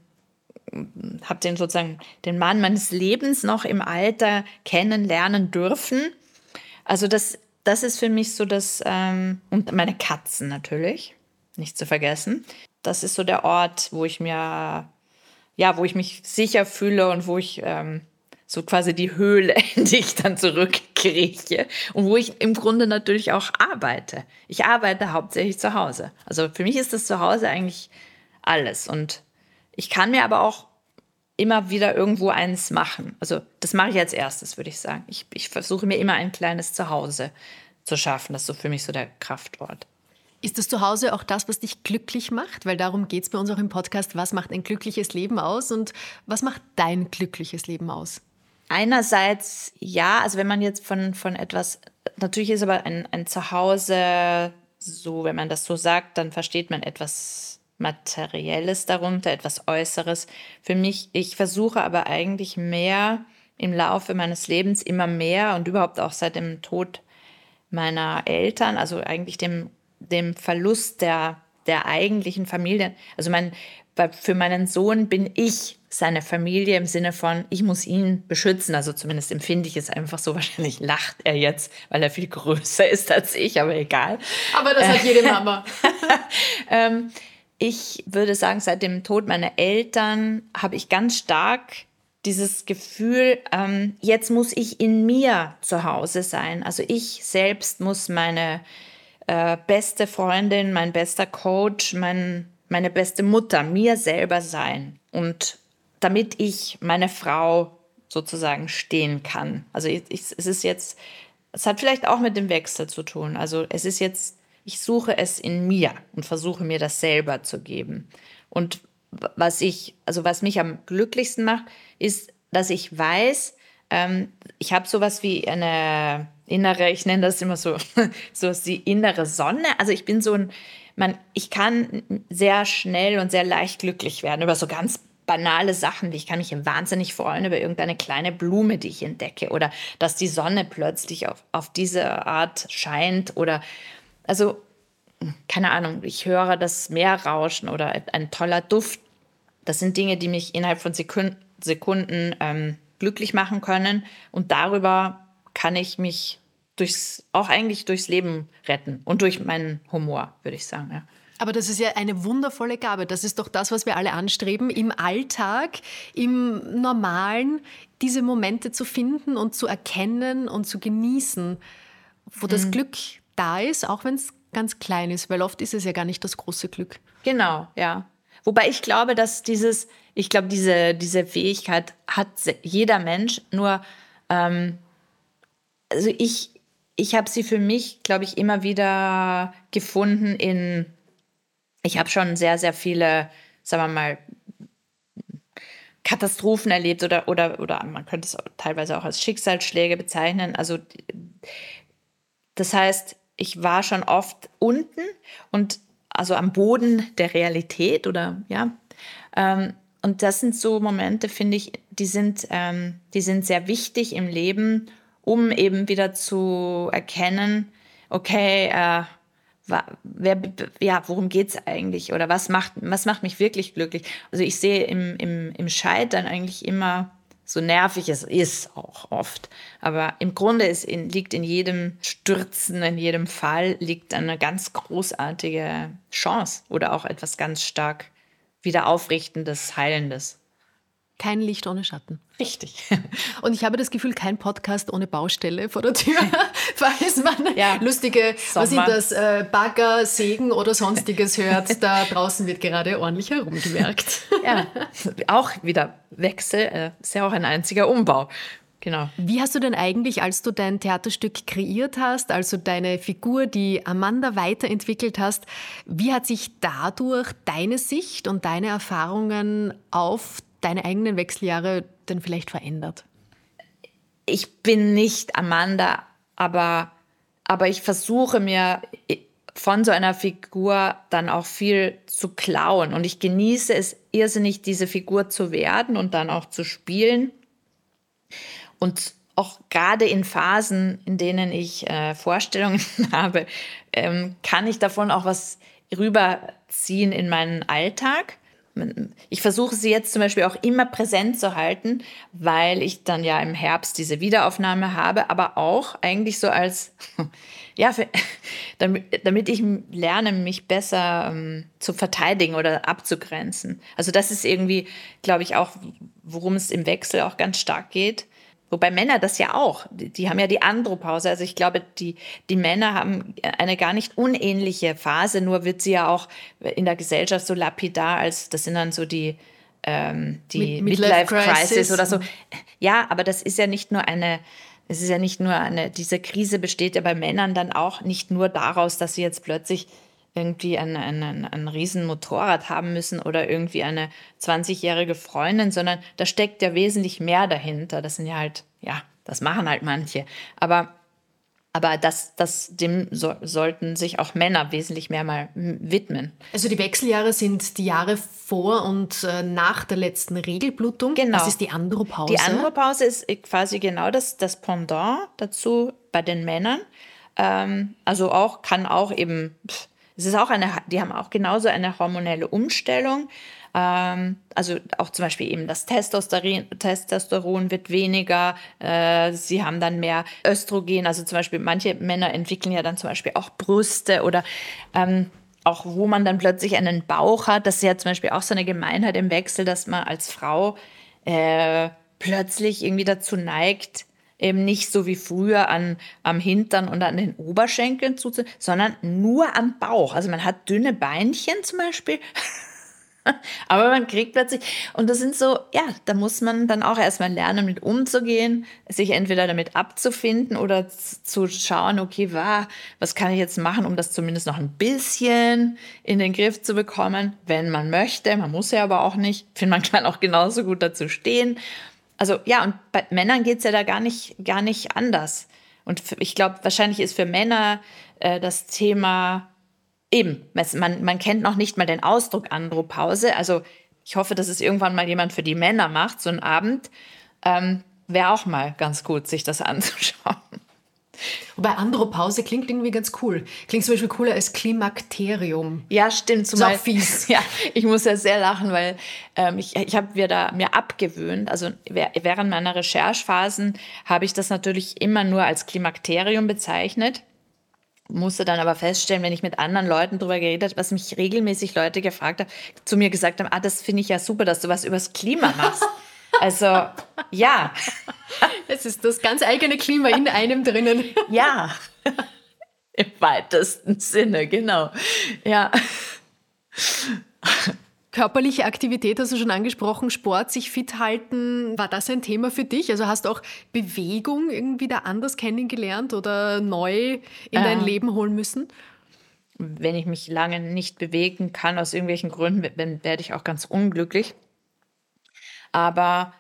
habe den sozusagen den Mann meines Lebens noch im Alter kennenlernen dürfen. Also das, das ist für mich so das, ähm, und meine Katzen natürlich, nicht zu vergessen. Das ist so der Ort, wo ich mir, ja, wo ich mich sicher fühle und wo ich ähm, so quasi die Höhle, in die ich dann zurückkrieche und wo ich im Grunde natürlich auch arbeite. Ich arbeite hauptsächlich zu Hause. Also für mich ist das Zuhause eigentlich alles und ich kann mir aber auch immer wieder irgendwo eins machen. Also das mache ich als erstes, würde ich sagen. Ich, ich versuche mir immer ein kleines Zuhause zu schaffen. Das ist so für mich so der Kraftort. Ist das Zuhause auch das, was dich glücklich macht? Weil darum geht es bei uns auch im Podcast. Was macht ein glückliches Leben aus und was macht dein glückliches Leben aus? Einerseits ja, also wenn man jetzt von, von etwas, natürlich ist aber ein, ein Zuhause so, wenn man das so sagt, dann versteht man etwas Materielles darunter, etwas Äußeres. Für mich, ich versuche aber eigentlich mehr im Laufe meines Lebens immer mehr und überhaupt auch seit dem Tod meiner Eltern, also eigentlich dem, dem Verlust der, der eigentlichen Familie. Also mein, für meinen Sohn bin ich seine Familie im Sinne von, ich muss ihn beschützen. Also zumindest empfinde ich es einfach so. Wahrscheinlich lacht er jetzt, weil er viel größer ist als ich, aber egal. Aber das hat jede Mama. ähm, ich würde sagen, seit dem Tod meiner Eltern habe ich ganz stark dieses Gefühl, ähm, jetzt muss ich in mir zu Hause sein. Also ich selbst muss meine äh, beste Freundin, mein bester Coach, mein, meine beste Mutter, mir selber sein. Und damit ich meine Frau sozusagen stehen kann. Also ich, es ist jetzt, es hat vielleicht auch mit dem Wechsel zu tun. Also es ist jetzt, ich suche es in mir und versuche mir das selber zu geben. Und was ich, also was mich am glücklichsten macht, ist, dass ich weiß, ähm, ich habe sowas wie eine innere, ich nenne das immer so, so die innere Sonne. Also ich bin so ein, man, ich kann sehr schnell und sehr leicht glücklich werden über so ganz banale Sachen, wie ich kann mich wahnsinnig freuen über irgendeine kleine Blume, die ich entdecke oder dass die Sonne plötzlich auf, auf diese Art scheint oder also keine Ahnung, ich höre das Meer rauschen oder ein toller Duft. Das sind Dinge, die mich innerhalb von Sekunden, Sekunden ähm, glücklich machen können und darüber kann ich mich durchs, auch eigentlich durchs Leben retten und durch meinen Humor, würde ich sagen. Ja. Aber das ist ja eine wundervolle Gabe. Das ist doch das, was wir alle anstreben, im Alltag, im Normalen, diese Momente zu finden und zu erkennen und zu genießen, wo mhm. das Glück da ist, auch wenn es ganz klein ist, weil oft ist es ja gar nicht das große Glück. Genau, ja. Wobei ich glaube, dass dieses, ich glaube, diese, diese Fähigkeit hat jeder Mensch, nur, ähm, also ich, ich habe sie für mich, glaube ich, immer wieder gefunden in ich habe schon sehr, sehr viele, sagen wir mal, Katastrophen erlebt oder, oder, oder man könnte es teilweise auch als Schicksalsschläge bezeichnen. Also das heißt, ich war schon oft unten und also am Boden der Realität oder ja. Ähm, und das sind so Momente, finde ich, die sind, ähm, die sind sehr wichtig im Leben, um eben wieder zu erkennen, okay, äh, wer, ja, worum geht es eigentlich oder was macht, was macht mich wirklich glücklich? Also ich sehe im, im, im Scheitern eigentlich immer, so nervig es ist auch oft, aber im Grunde ist in, liegt in jedem Stürzen, in jedem Fall liegt eine ganz großartige Chance oder auch etwas ganz stark wieder aufrichtendes, heilendes. Kein Licht ohne Schatten. Richtig. Und ich habe das Gefühl, kein Podcast ohne Baustelle vor der Tür, falls man ja. lustige, Sommer. was sind das, äh, Bagger, Sägen oder sonstiges hört. Da draußen wird gerade ordentlich herumgewerkt. Ja, auch wieder Wechsel, äh, ist ja auch ein einziger Umbau. Genau. Wie hast du denn eigentlich, als du dein Theaterstück kreiert hast, also deine Figur, die Amanda weiterentwickelt hast, wie hat sich dadurch deine Sicht und deine Erfahrungen auf deine eigenen Wechseljahre denn vielleicht verändert? Ich bin nicht Amanda, aber, aber ich versuche mir von so einer Figur dann auch viel zu klauen. Und ich genieße es irrsinnig, diese Figur zu werden und dann auch zu spielen. Und auch gerade in Phasen, in denen ich äh, Vorstellungen habe, ähm, kann ich davon auch was rüberziehen in meinen Alltag. Ich versuche sie jetzt zum Beispiel auch immer präsent zu halten, weil ich dann ja im Herbst diese Wiederaufnahme habe, aber auch eigentlich so als, ja, für, damit, damit ich lerne, mich besser ähm, zu verteidigen oder abzugrenzen. Also das ist irgendwie, glaube ich, auch, worum es im Wechsel auch ganz stark geht Wobei Männer das ja auch, die, haben ja die Andropause. Also ich glaube, die, die Männer haben eine gar nicht unähnliche Phase, nur wird sie ja auch in der Gesellschaft so lapidar als, das sind dann so die, ähm, die Midlife, Midlife Crisis oder so. Ja, aber das ist ja nicht nur eine, es ist ja nicht nur eine, diese Krise besteht ja bei Männern dann auch nicht nur daraus, dass sie jetzt plötzlich irgendwie ein, ein, ein, ein riesen Motorrad haben müssen oder irgendwie eine 20-jährige Freundin, sondern da steckt ja wesentlich mehr dahinter. Das sind ja halt, ja, das machen halt manche. Aber, aber das, das, dem so, sollten sich auch Männer wesentlich mehr mal widmen. Also die Wechseljahre sind die Jahre vor und äh, nach der letzten Regelblutung. Genau. Das ist die Andropause. Die Andropause ist quasi genau das, das Pendant dazu bei den Männern. Ähm, also auch, kann auch eben, pff, es ist auch eine, die haben auch genauso eine hormonelle Umstellung. Ähm, also auch zum Beispiel eben das Testosteron, Testosteron wird weniger, äh, sie haben dann mehr Östrogen. Also zum Beispiel manche Männer entwickeln ja dann zum Beispiel auch Brüste oder ähm, auch wo man dann plötzlich einen Bauch hat. Das ist ja zum Beispiel auch so eine Gemeinheit im Wechsel, dass man als Frau äh, plötzlich irgendwie dazu neigt, eben nicht so wie früher an, am Hintern und an den Oberschenkeln zu, sondern nur am Bauch. Also man hat dünne Beinchen zum Beispiel. Aber man kriegt plötzlich, und das sind so, ja, da muss man dann auch erstmal lernen, mit umzugehen, sich entweder damit abzufinden oder zu schauen, okay, was kann ich jetzt machen, um das zumindest noch ein bisschen in den Griff zu bekommen, wenn man möchte. Man muss ja aber auch nicht. Ich finde, man kann auch genauso gut dazu stehen. Also ja, und bei Männern geht es ja da gar nicht, gar nicht anders. Und ich glaube, wahrscheinlich ist für Männer äh, das Thema eben, man, man kennt noch nicht mal den Ausdruck Andropause. Also ich hoffe, dass es irgendwann mal jemand für die Männer macht, so einen Abend. Ähm, Wäre auch mal ganz gut, sich das anzuschauen. Wobei Andropause klingt irgendwie ganz cool. Klingt zum Beispiel cooler als Klimakterium. Ja, stimmt. Zumal, ist auch fies. Ja, ich muss ja sehr lachen, weil ähm, ich, ich habe mir da mir abgewöhnt. Also während meiner Recherchephasen habe ich das natürlich immer nur als Klimakterium bezeichnet musste dann aber feststellen, wenn ich mit anderen Leuten darüber geredet habe, was mich regelmäßig Leute gefragt haben, zu mir gesagt haben, ah, das finde ich ja super, dass du was übers Klima machst. Also ja. Es ist das ganz eigene Klima in einem drinnen. Ja. Im weitesten Sinne, genau. Ja. Körperliche Aktivität hast du schon angesprochen, Sport, sich fit halten. War das ein Thema für dich? Also hast du auch Bewegung irgendwie da anders kennengelernt oder neu in äh, dein Leben holen müssen? Wenn ich mich lange nicht bewegen kann, aus irgendwelchen Gründen, werde ich auch ganz unglücklich. Aber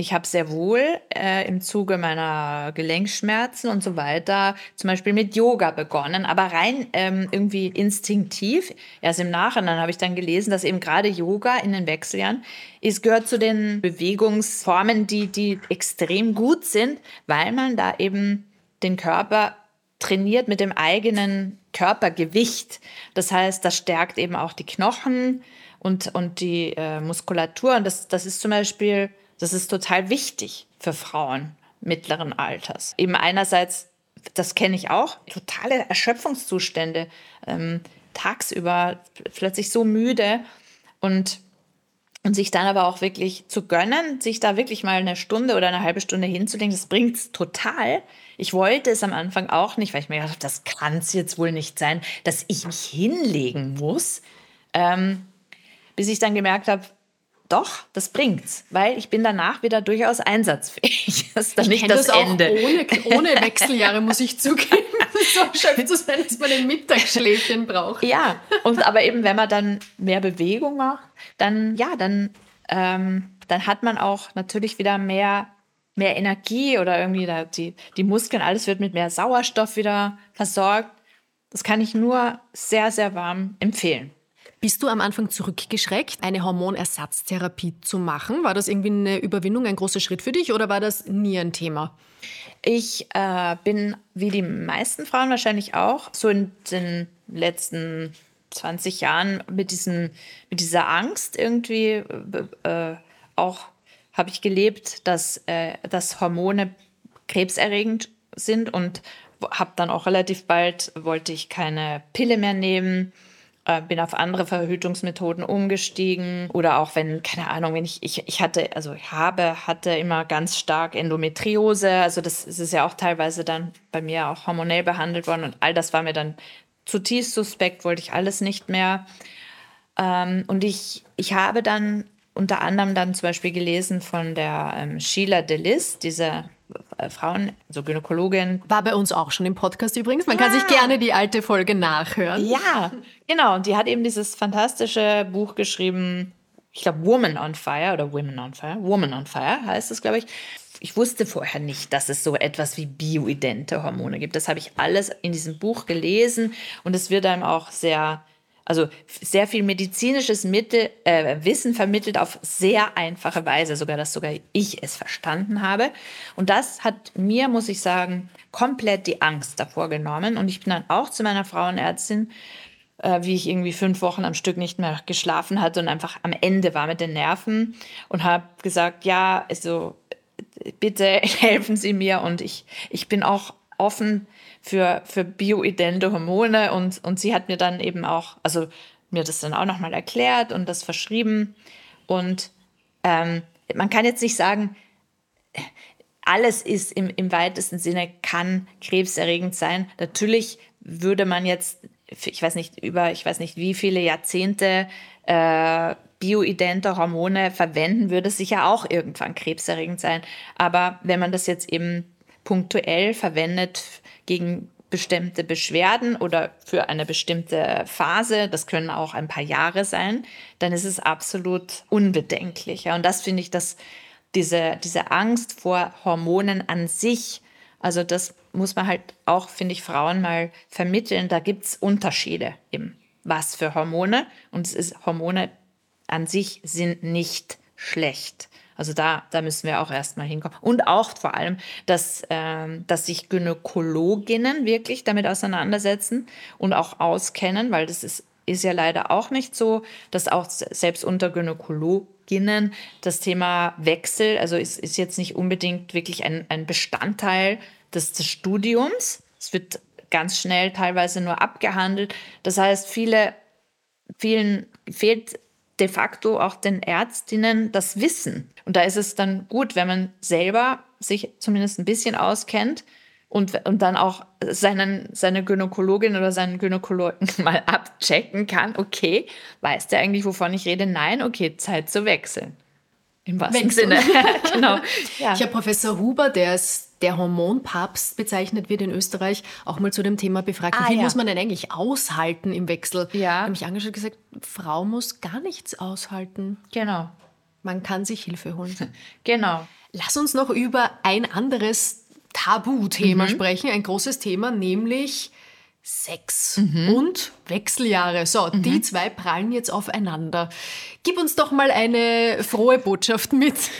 ich habe sehr wohl äh, im Zuge meiner Gelenkschmerzen und so weiter zum Beispiel mit Yoga begonnen, aber rein ähm, irgendwie instinktiv. Erst im Nachhinein habe ich dann gelesen, dass eben gerade Yoga in den Wechseljahren es gehört zu den Bewegungsformen, die, die extrem gut sind, weil man da eben den Körper trainiert mit dem eigenen Körpergewicht. Das heißt, das stärkt eben auch die Knochen und, und die äh, Muskulatur. Und das, das ist zum Beispiel das ist total wichtig für Frauen mittleren Alters. Eben einerseits, das kenne ich auch, totale Erschöpfungszustände, ähm, tagsüber plötzlich so müde und Und sich dann aber auch wirklich zu gönnen, sich da wirklich mal eine Stunde oder eine halbe Stunde hinzulegen, das bringt es total. Ich wollte es am Anfang auch nicht, weil ich mir gedacht habe, das kann es jetzt wohl nicht sein, dass ich mich hinlegen muss. Ähm, bis ich dann gemerkt habe, doch, das bringt's, weil ich bin danach wieder durchaus einsatzfähig. Das ist dann ich nicht das, das Ende. Ohne, ohne Wechseljahre muss ich zugeben, so erschöpft zu sein, dass man ein Mittagsschläfchen braucht. Ja, und aber eben, wenn man dann mehr Bewegung macht, dann ja, dann, ähm, dann hat man auch natürlich wieder mehr mehr Energie oder irgendwie da die, die Muskeln, alles wird mit mehr Sauerstoff wieder versorgt. Das kann ich nur sehr, sehr warm empfehlen. Bist du am Anfang zurückgeschreckt, eine Hormonersatztherapie zu machen? War das irgendwie eine Überwindung, ein großer Schritt für dich oder war das nie ein Thema? Ich äh, bin, wie die meisten Frauen wahrscheinlich auch, so in den letzten 20 Jahren mit, diesen, mit dieser Angst irgendwie äh, auch habe ich gelebt, dass, äh, dass Hormone krebserregend sind und habe dann auch relativ bald, wollte ich keine Pille mehr nehmen äh, bin auf andere Verhütungsmethoden umgestiegen oder auch wenn, keine Ahnung, wenn ich, ich, ich hatte, also ich habe, hatte immer ganz stark Endometriose, also das, das ist ja auch teilweise dann bei mir auch hormonell behandelt worden und all das war mir dann zutiefst suspekt, wollte ich alles nicht mehr. Ähm, und ich, ich habe dann unter anderem dann zum Beispiel gelesen von der ähm, Sheila Delis, diese Frauen, also Gynäkologin. War bei uns auch schon im Podcast übrigens. Man ah. kann sich gerne die alte Folge nachhören. Ja, genau. Und die hat eben dieses fantastische Buch geschrieben, ich glaube Woman on Fire oder Women on Fire. Woman on Fire heißt es, glaube ich. Ich wusste vorher nicht, dass es so etwas wie bioidente Hormone gibt. Das habe ich alles in diesem Buch gelesen und es wird einem auch sehr also sehr viel medizinisches Mittel, äh, Wissen vermittelt auf sehr einfache Weise, sogar dass sogar ich es verstanden habe. Und das hat mir, muss ich sagen, komplett die Angst davor genommen. Und ich bin dann auch zu meiner Frauenärztin, äh, wie ich irgendwie fünf Wochen am Stück nicht mehr geschlafen hatte und einfach am Ende war mit den Nerven und habe gesagt, ja, also bitte helfen Sie mir und ich, ich bin auch offen für, für bioidente Hormone und, und sie hat mir dann eben auch, also mir das dann auch nochmal erklärt und das verschrieben. Und ähm, man kann jetzt nicht sagen, alles ist im, im weitesten Sinne, kann krebserregend sein. Natürlich würde man jetzt, ich weiß nicht, über, ich weiß nicht, wie viele Jahrzehnte äh, bioidente Hormone verwenden, würde sicher auch irgendwann krebserregend sein. Aber wenn man das jetzt eben punktuell verwendet gegen bestimmte Beschwerden oder für eine bestimmte Phase, das können auch ein paar Jahre sein, dann ist es absolut unbedenklich. Und das finde ich, dass diese, diese Angst vor Hormonen an sich, also das muss man halt auch, finde ich, Frauen mal vermitteln. Da gibt es Unterschiede im was für Hormone. Und es ist, Hormone an sich sind nicht schlecht. Also da, da müssen wir auch erstmal hinkommen. Und auch vor allem, dass, ähm, dass sich Gynäkologinnen wirklich damit auseinandersetzen und auch auskennen, weil das ist, ist ja leider auch nicht so, dass auch selbst unter Gynäkologinnen das Thema Wechsel, also ist, ist jetzt nicht unbedingt wirklich ein, ein Bestandteil des, des Studiums. Es wird ganz schnell teilweise nur abgehandelt. Das heißt, viele, vielen fehlt de facto auch den Ärztinnen das Wissen. Und da ist es dann gut, wenn man selber sich zumindest ein bisschen auskennt und, und dann auch seinen, seine Gynäkologin oder seinen Gynäkologen mal abchecken kann. Okay, weiß der eigentlich, wovon ich rede? Nein, okay, Zeit zu wechseln. Im wahrsten. Sinne. genau. Ja. Ich habe Professor Huber, der ist der Hormonpapst bezeichnet wird in Österreich, auch mal zu dem Thema befragt. Wie ah, viel ja. muss man denn eigentlich aushalten im Wechsel? Ja. Ich habe mich angeschaut und gesagt, Frau muss gar nichts aushalten. Genau. Man kann sich Hilfe holen. genau. Lass uns noch über ein anderes Tabuthema mhm. sprechen, ein großes Thema, nämlich Sex mhm. und Wechseljahre. So, mhm. die zwei prallen jetzt aufeinander. Gib uns doch mal eine frohe Botschaft mit.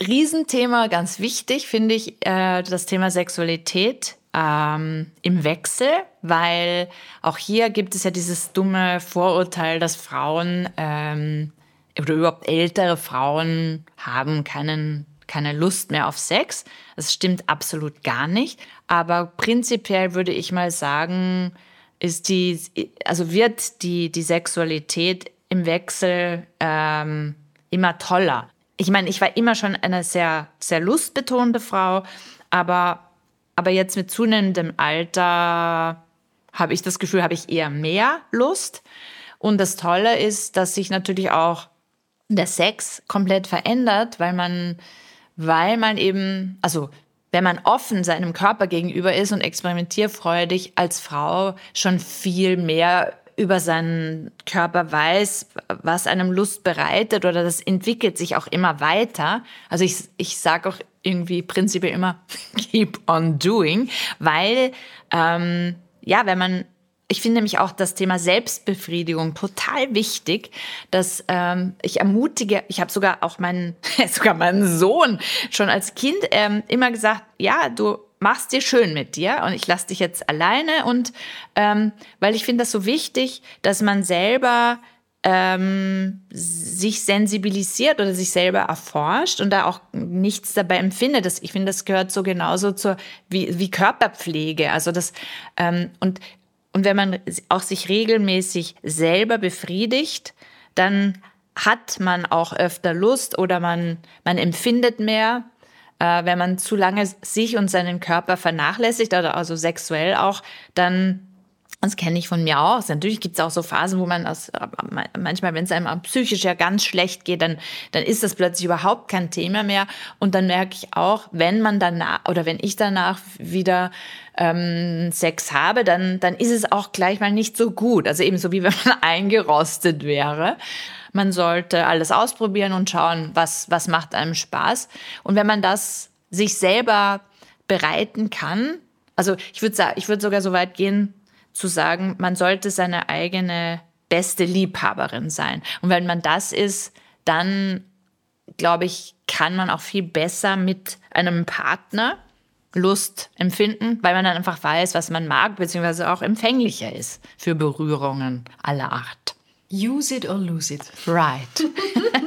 Riesenthema, ganz wichtig, finde ich, äh, das Thema Sexualität ähm, im Wechsel, weil auch hier gibt es ja dieses dumme Vorurteil, dass Frauen ähm, oder überhaupt ältere Frauen haben keinen, keine Lust mehr auf Sex. Das stimmt absolut gar nicht. Aber prinzipiell würde ich mal sagen, ist die, also wird die, die Sexualität im Wechsel ähm, immer toller. Ich meine, ich war immer schon eine sehr, sehr lustbetonte Frau, aber, aber jetzt mit zunehmendem Alter habe ich das Gefühl, habe ich eher mehr Lust. Und das Tolle ist, dass sich natürlich auch der Sex komplett verändert, weil man, weil man eben, also wenn man offen seinem Körper gegenüber ist und experimentierfreudig als Frau schon viel mehr über seinen Körper weiß, was einem Lust bereitet oder das entwickelt sich auch immer weiter. Also ich, ich sage auch irgendwie prinzipiell immer keep on doing, weil ähm, ja, wenn man ich finde nämlich auch das Thema Selbstbefriedigung total wichtig, dass ähm, ich ermutige, ich habe sogar auch meinen, sogar meinen Sohn schon als Kind ähm, immer gesagt, ja, du machst dir schön mit dir und ich lasse dich jetzt alleine und ähm, weil ich finde das so wichtig, dass man selber ähm, sich sensibilisiert oder sich selber erforscht und da auch nichts dabei empfindet. Das, ich finde, das gehört so genauso zur wie, wie Körperpflege. Also das ähm, und und wenn man auch sich regelmäßig selber befriedigt, dann hat man auch öfter Lust oder man, man empfindet mehr. Äh, wenn man zu lange sich und seinen Körper vernachlässigt, also sexuell auch, dann das kenne ich von mir auch. Natürlich gibt es auch so Phasen, wo man aus, manchmal, wenn es einem psychisch ja ganz schlecht geht, dann, dann ist das plötzlich überhaupt kein Thema mehr. Und dann merke ich auch, wenn man danach oder wenn ich danach wieder ähm, Sex habe, dann, dann ist es auch gleich mal nicht so gut. Also ebenso wie wenn man eingerostet wäre. Man sollte alles ausprobieren und schauen, was, was macht einem Spaß. Und wenn man das sich selber bereiten kann, also ich würde ich würde sogar so weit gehen, zu sagen, man sollte seine eigene beste Liebhaberin sein. Und wenn man das ist, dann glaube ich, kann man auch viel besser mit einem Partner Lust empfinden, weil man dann einfach weiß, was man mag, beziehungsweise auch empfänglicher ist für Berührungen aller Art. Use it or lose it. Right.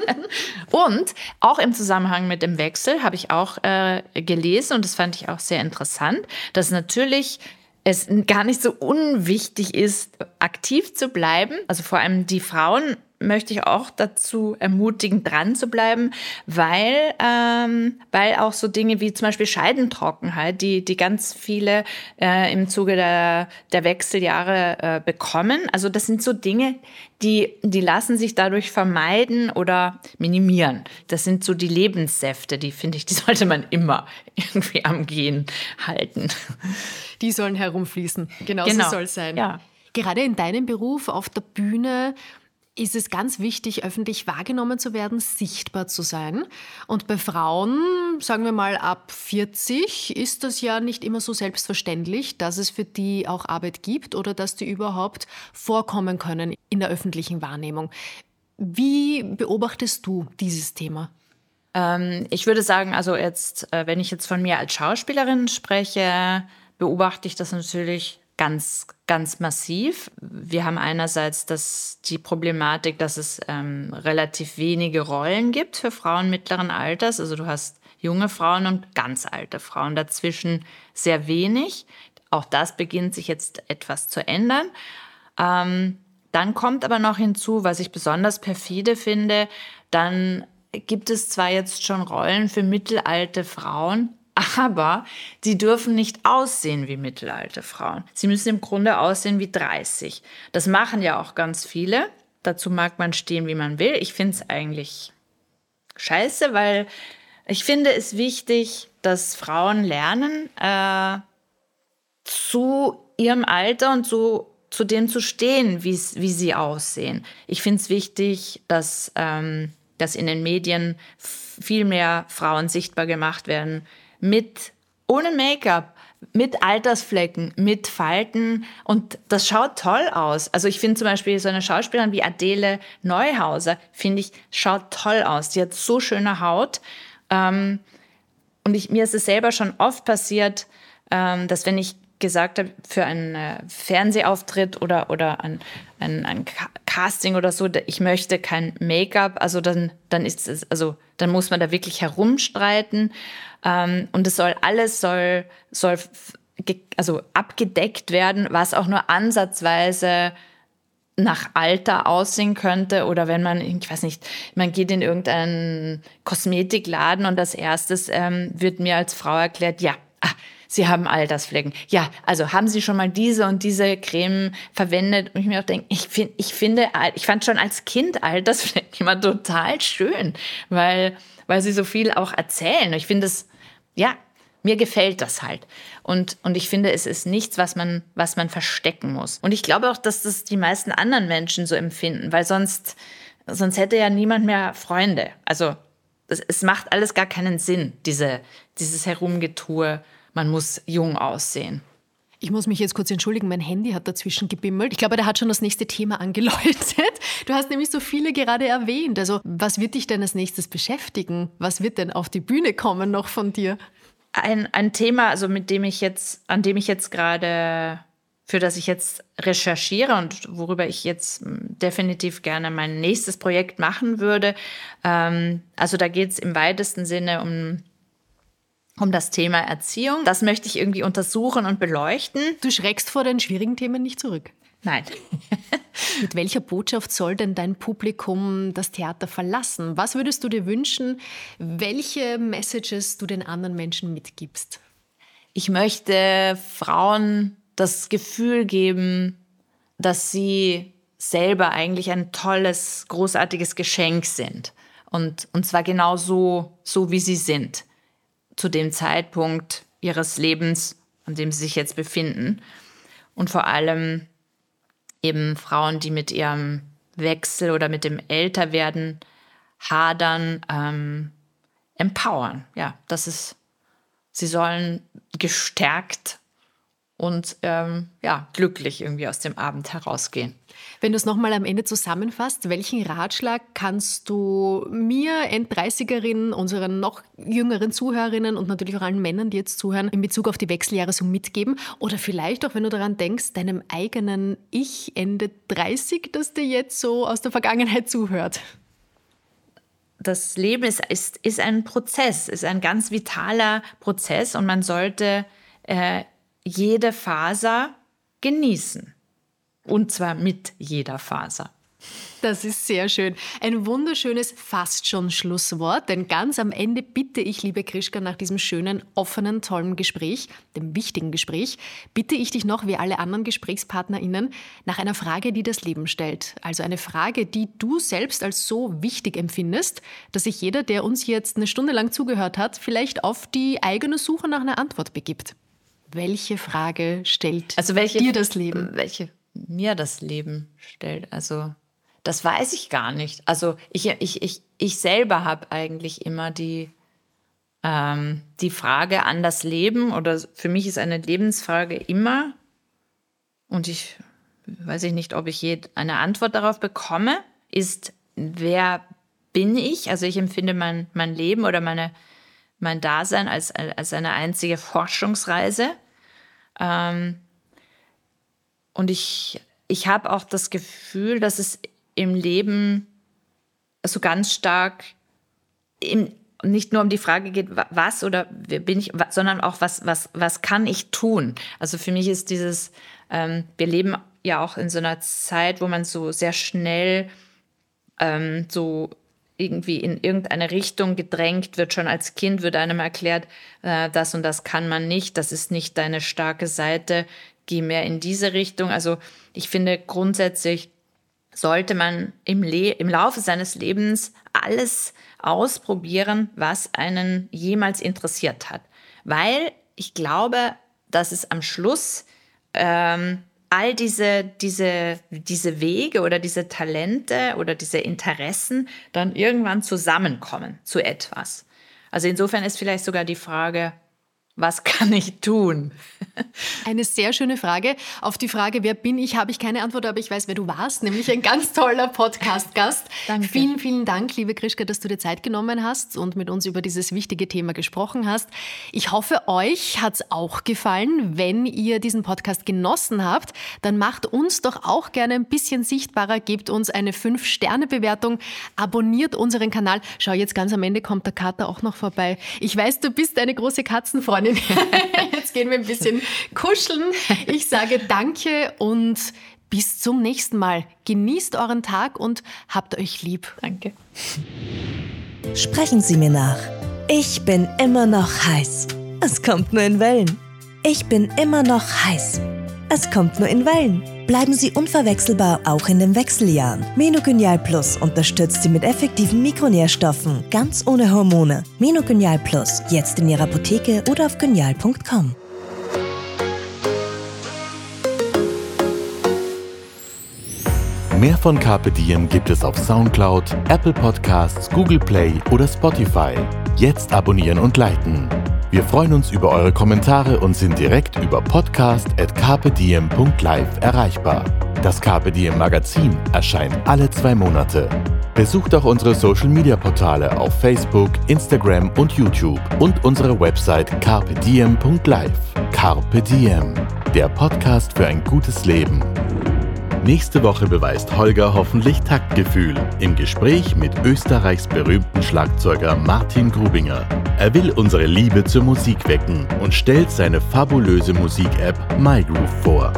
und auch im Zusammenhang mit dem Wechsel habe ich auch äh, gelesen und das fand ich auch sehr interessant, dass natürlich es gar nicht so unwichtig ist, aktiv zu bleiben. Also vor allem die Frauen möchte ich auch dazu ermutigen, dran zu bleiben, weil, ähm, weil auch so Dinge wie zum Beispiel Scheidentrockenheit, die, die ganz viele äh, im Zuge der, der Wechseljahre äh, bekommen, also das sind so Dinge, die, die lassen sich dadurch vermeiden oder minimieren. Das sind so die Lebenssäfte, die finde ich, die sollte man immer irgendwie am Gehen halten. Die sollen herumfließen. Genau, genau. so soll es sein. Ja. Gerade in deinem Beruf auf der Bühne ist es ganz wichtig, öffentlich wahrgenommen zu werden, sichtbar zu sein. Und bei Frauen, sagen wir mal ab 40, ist das ja nicht immer so selbstverständlich, dass es für die auch Arbeit gibt oder dass die überhaupt vorkommen können in der öffentlichen Wahrnehmung. Wie beobachtest du dieses Thema? Ähm, ich würde sagen, also jetzt, äh, wenn ich jetzt von mir als Schauspielerin spreche, beobachte ich das natürlich ganz, ganz massiv. Wir haben einerseits das, die Problematik, dass es ähm, relativ wenige Rollen gibt für Frauen mittleren Alters. Also du hast junge Frauen und ganz alte Frauen dazwischen sehr wenig. Auch das beginnt sich jetzt etwas zu ändern. Ähm, dann kommt aber noch hinzu, was ich besonders perfide finde, dann gibt es zwar jetzt schon Rollen für mittelalte Frauen, aber die dürfen nicht aussehen wie mittelalte Frauen. Sie müssen im Grunde aussehen wie 30. Das machen ja auch ganz viele. Dazu mag man stehen, wie man will. Ich finde es eigentlich scheiße, weil ich finde es wichtig, dass Frauen lernen, äh, zu ihrem Alter und zu, zu dem zu stehen, wie sie aussehen. Ich finde es wichtig, dass, ähm, dass in den Medien viel mehr Frauen sichtbar gemacht werden, mit ohne Make-up, mit Altersflecken, mit Falten und das schaut toll aus. Also ich finde zum Beispiel so eine Schauspielerin wie Adele Neuhauser, finde ich, schaut toll aus. Die hat so schöne Haut. Ähm, und ich, mir ist es selber schon oft passiert, ähm, dass wenn ich gesagt habe, für einen äh, Fernsehauftritt oder, oder ein, ein, ein Casting oder so, ich möchte kein Make-up, also dann, dann ist es, also dann muss man da wirklich herumstreiten. Ähm, und es soll alles soll, soll also abgedeckt werden, was auch nur ansatzweise nach Alter aussehen könnte oder wenn man, ich weiß nicht, man geht in irgendeinen Kosmetikladen und als erstes ähm, wird mir als Frau erklärt, ja, ah, Sie haben Altersflecken. Ja, also haben Sie schon mal diese und diese Creme verwendet? Und ich mir auch denke, ich, find, ich finde, ich fand schon als Kind Altersflecken immer total schön, weil, weil sie so viel auch erzählen. Ich finde es, ja, mir gefällt das halt. Und, und ich finde, es ist nichts, was man, was man verstecken muss. Und ich glaube auch, dass das die meisten anderen Menschen so empfinden, weil sonst, sonst hätte ja niemand mehr Freunde. Also es, es macht alles gar keinen Sinn, diese, dieses Herumgetue, man muss jung aussehen. Ich muss mich jetzt kurz entschuldigen, mein Handy hat dazwischen gebimmelt. Ich glaube, der hat schon das nächste Thema angeläutet. Du hast nämlich so viele gerade erwähnt. Also, was wird dich denn als nächstes beschäftigen? Was wird denn auf die Bühne kommen noch von dir? ein, ein Thema, also mit dem ich jetzt, an dem ich jetzt gerade, für das ich jetzt recherchiere und worüber ich jetzt hm, definitiv gerne mein nächstes Projekt machen würde. Ähm, also da geht es im weitesten Sinne um um das Thema Erziehung. Das möchte ich irgendwie untersuchen und beleuchten. Du schreckst vor den schwierigen Themen nicht zurück. Nein. Mit welcher Botschaft soll denn dein Publikum das Theater verlassen? Was würdest du dir wünschen, welche Messages du den anderen Menschen mitgibst? Ich möchte Frauen das Gefühl geben, dass sie selber eigentlich ein tolles, großartiges Geschenk sind. Und, und zwar genau so, so, wie sie sind, zu dem Zeitpunkt ihres Lebens, an dem sie sich jetzt befinden. Und vor allem eben Frauen, die mit ihrem Wechsel oder mit dem Älterwerden hadern, ähm, empowern. Ja, das ist, sie sollen gestärkt und ähm, ja, glücklich irgendwie aus dem Abend herausgehen. Wenn du es nochmal am Ende zusammenfasst, welchen Ratschlag kannst du mir, End-30erinnen, unseren noch jüngeren Zuhörerinnen und natürlich auch allen Männern, die jetzt zuhören, in Bezug auf die Wechseljahre so mitgeben? Oder vielleicht auch, wenn du daran denkst, deinem eigenen Ich Ende 30, das dir jetzt so aus der Vergangenheit zuhört? Das Leben ist, ist, ist ein Prozess, ist ein ganz vitaler Prozess und man sollte äh, jede Faser genießen. Und zwar mit jeder Faser. Das ist sehr schön. Ein wunderschönes, fast schon Schlusswort, denn ganz am Ende bitte ich, liebe Krischka, nach diesem schönen, offenen, tollen Gespräch, dem wichtigen Gespräch, bitte ich dich noch, wie alle anderen GesprächspartnerInnen, nach einer Frage, die das Leben stellt. Also eine Frage, die du selbst als so wichtig empfindest, dass sich jeder, der uns jetzt eine Stunde lang zugehört hat, vielleicht auf die eigene Suche nach einer Antwort begibt. Welche Frage stellt also welche, dir das Leben? Welche mir das Leben stellt. Also das weiß ich gar nicht. Also ich, ich, ich, ich selber habe eigentlich immer die, ähm, die Frage an das Leben oder für mich ist eine Lebensfrage immer und ich weiß ich nicht, ob ich je eine Antwort darauf bekomme, ist, wer bin ich? Also ich empfinde mein, mein Leben oder meine, mein Dasein als, als eine einzige Forschungsreise. Ähm, und ich, ich habe auch das Gefühl, dass es im Leben so ganz stark im, nicht nur um die Frage geht, was oder bin ich, sondern auch was, was, was kann ich tun? Also für mich ist dieses, ähm, wir leben ja auch in so einer Zeit, wo man so sehr schnell ähm, so irgendwie in irgendeine Richtung gedrängt wird. Schon als Kind wird einem erklärt, äh, das und das kann man nicht, das ist nicht deine starke Seite gehe mehr in diese Richtung. Also ich finde grundsätzlich sollte man im, Le im Laufe seines Lebens alles ausprobieren, was einen jemals interessiert hat. Weil ich glaube, dass es am Schluss ähm, all diese, diese, diese Wege oder diese Talente oder diese Interessen dann irgendwann zusammenkommen zu etwas. Also insofern ist vielleicht sogar die Frage, was kann ich tun? Eine sehr schöne Frage. Auf die Frage, wer bin ich, habe ich keine Antwort, aber ich weiß, wer du warst, nämlich ein ganz toller Podcast-Gast. Danke. Vielen, vielen Dank, liebe Krischka, dass du dir Zeit genommen hast und mit uns über dieses wichtige Thema gesprochen hast. Ich hoffe, euch hat es auch gefallen. Wenn ihr diesen Podcast genossen habt, dann macht uns doch auch gerne ein bisschen sichtbarer, gebt uns eine 5-Sterne-Bewertung, abonniert unseren Kanal. Schau, jetzt ganz am Ende kommt der Kater auch noch vorbei. Ich weiß, du bist eine große Katzenfreundin. Freundin. Jetzt gehen wir ein bisschen kuscheln. Ich sage danke und Bis zum nächsten Mal. Genießt euren Tag und habt euch lieb. Danke. Sprechen Sie mir nach. Ich bin immer noch heiß. Es kommt nur in Wellen. Ich bin immer noch heiß. Es kommt nur in Wellen. Bleiben Sie unverwechselbar auch in den Wechseljahren. Menogenial Plus unterstützt Sie mit effektiven Mikronährstoffen, ganz ohne Hormone. Menogenial Plus, jetzt in Ihrer Apotheke oder auf genial.com. Mehr von Carpe Diem gibt es auf Soundcloud, Apple Podcasts, Google Play oder Spotify. Jetzt abonnieren und liken. Wir freuen uns über eure Kommentare und sind direkt über podcast.carpediem.live erreichbar. Das Carpe Diem Magazin erscheint alle zwei Monate. Besucht auch unsere Social Media Portale auf Facebook, Instagram und YouTube und unsere Website carpediem.live. Carpe Diem, der Podcast für ein gutes Leben. Nächste Woche beweist Holger hoffentlich Taktgefühl im Gespräch mit Österreichs berühmten Schlagzeuger Martin Grubinger. Er will unsere Liebe zur Musik wecken und stellt seine fabulöse Musik-App MyGroove vor.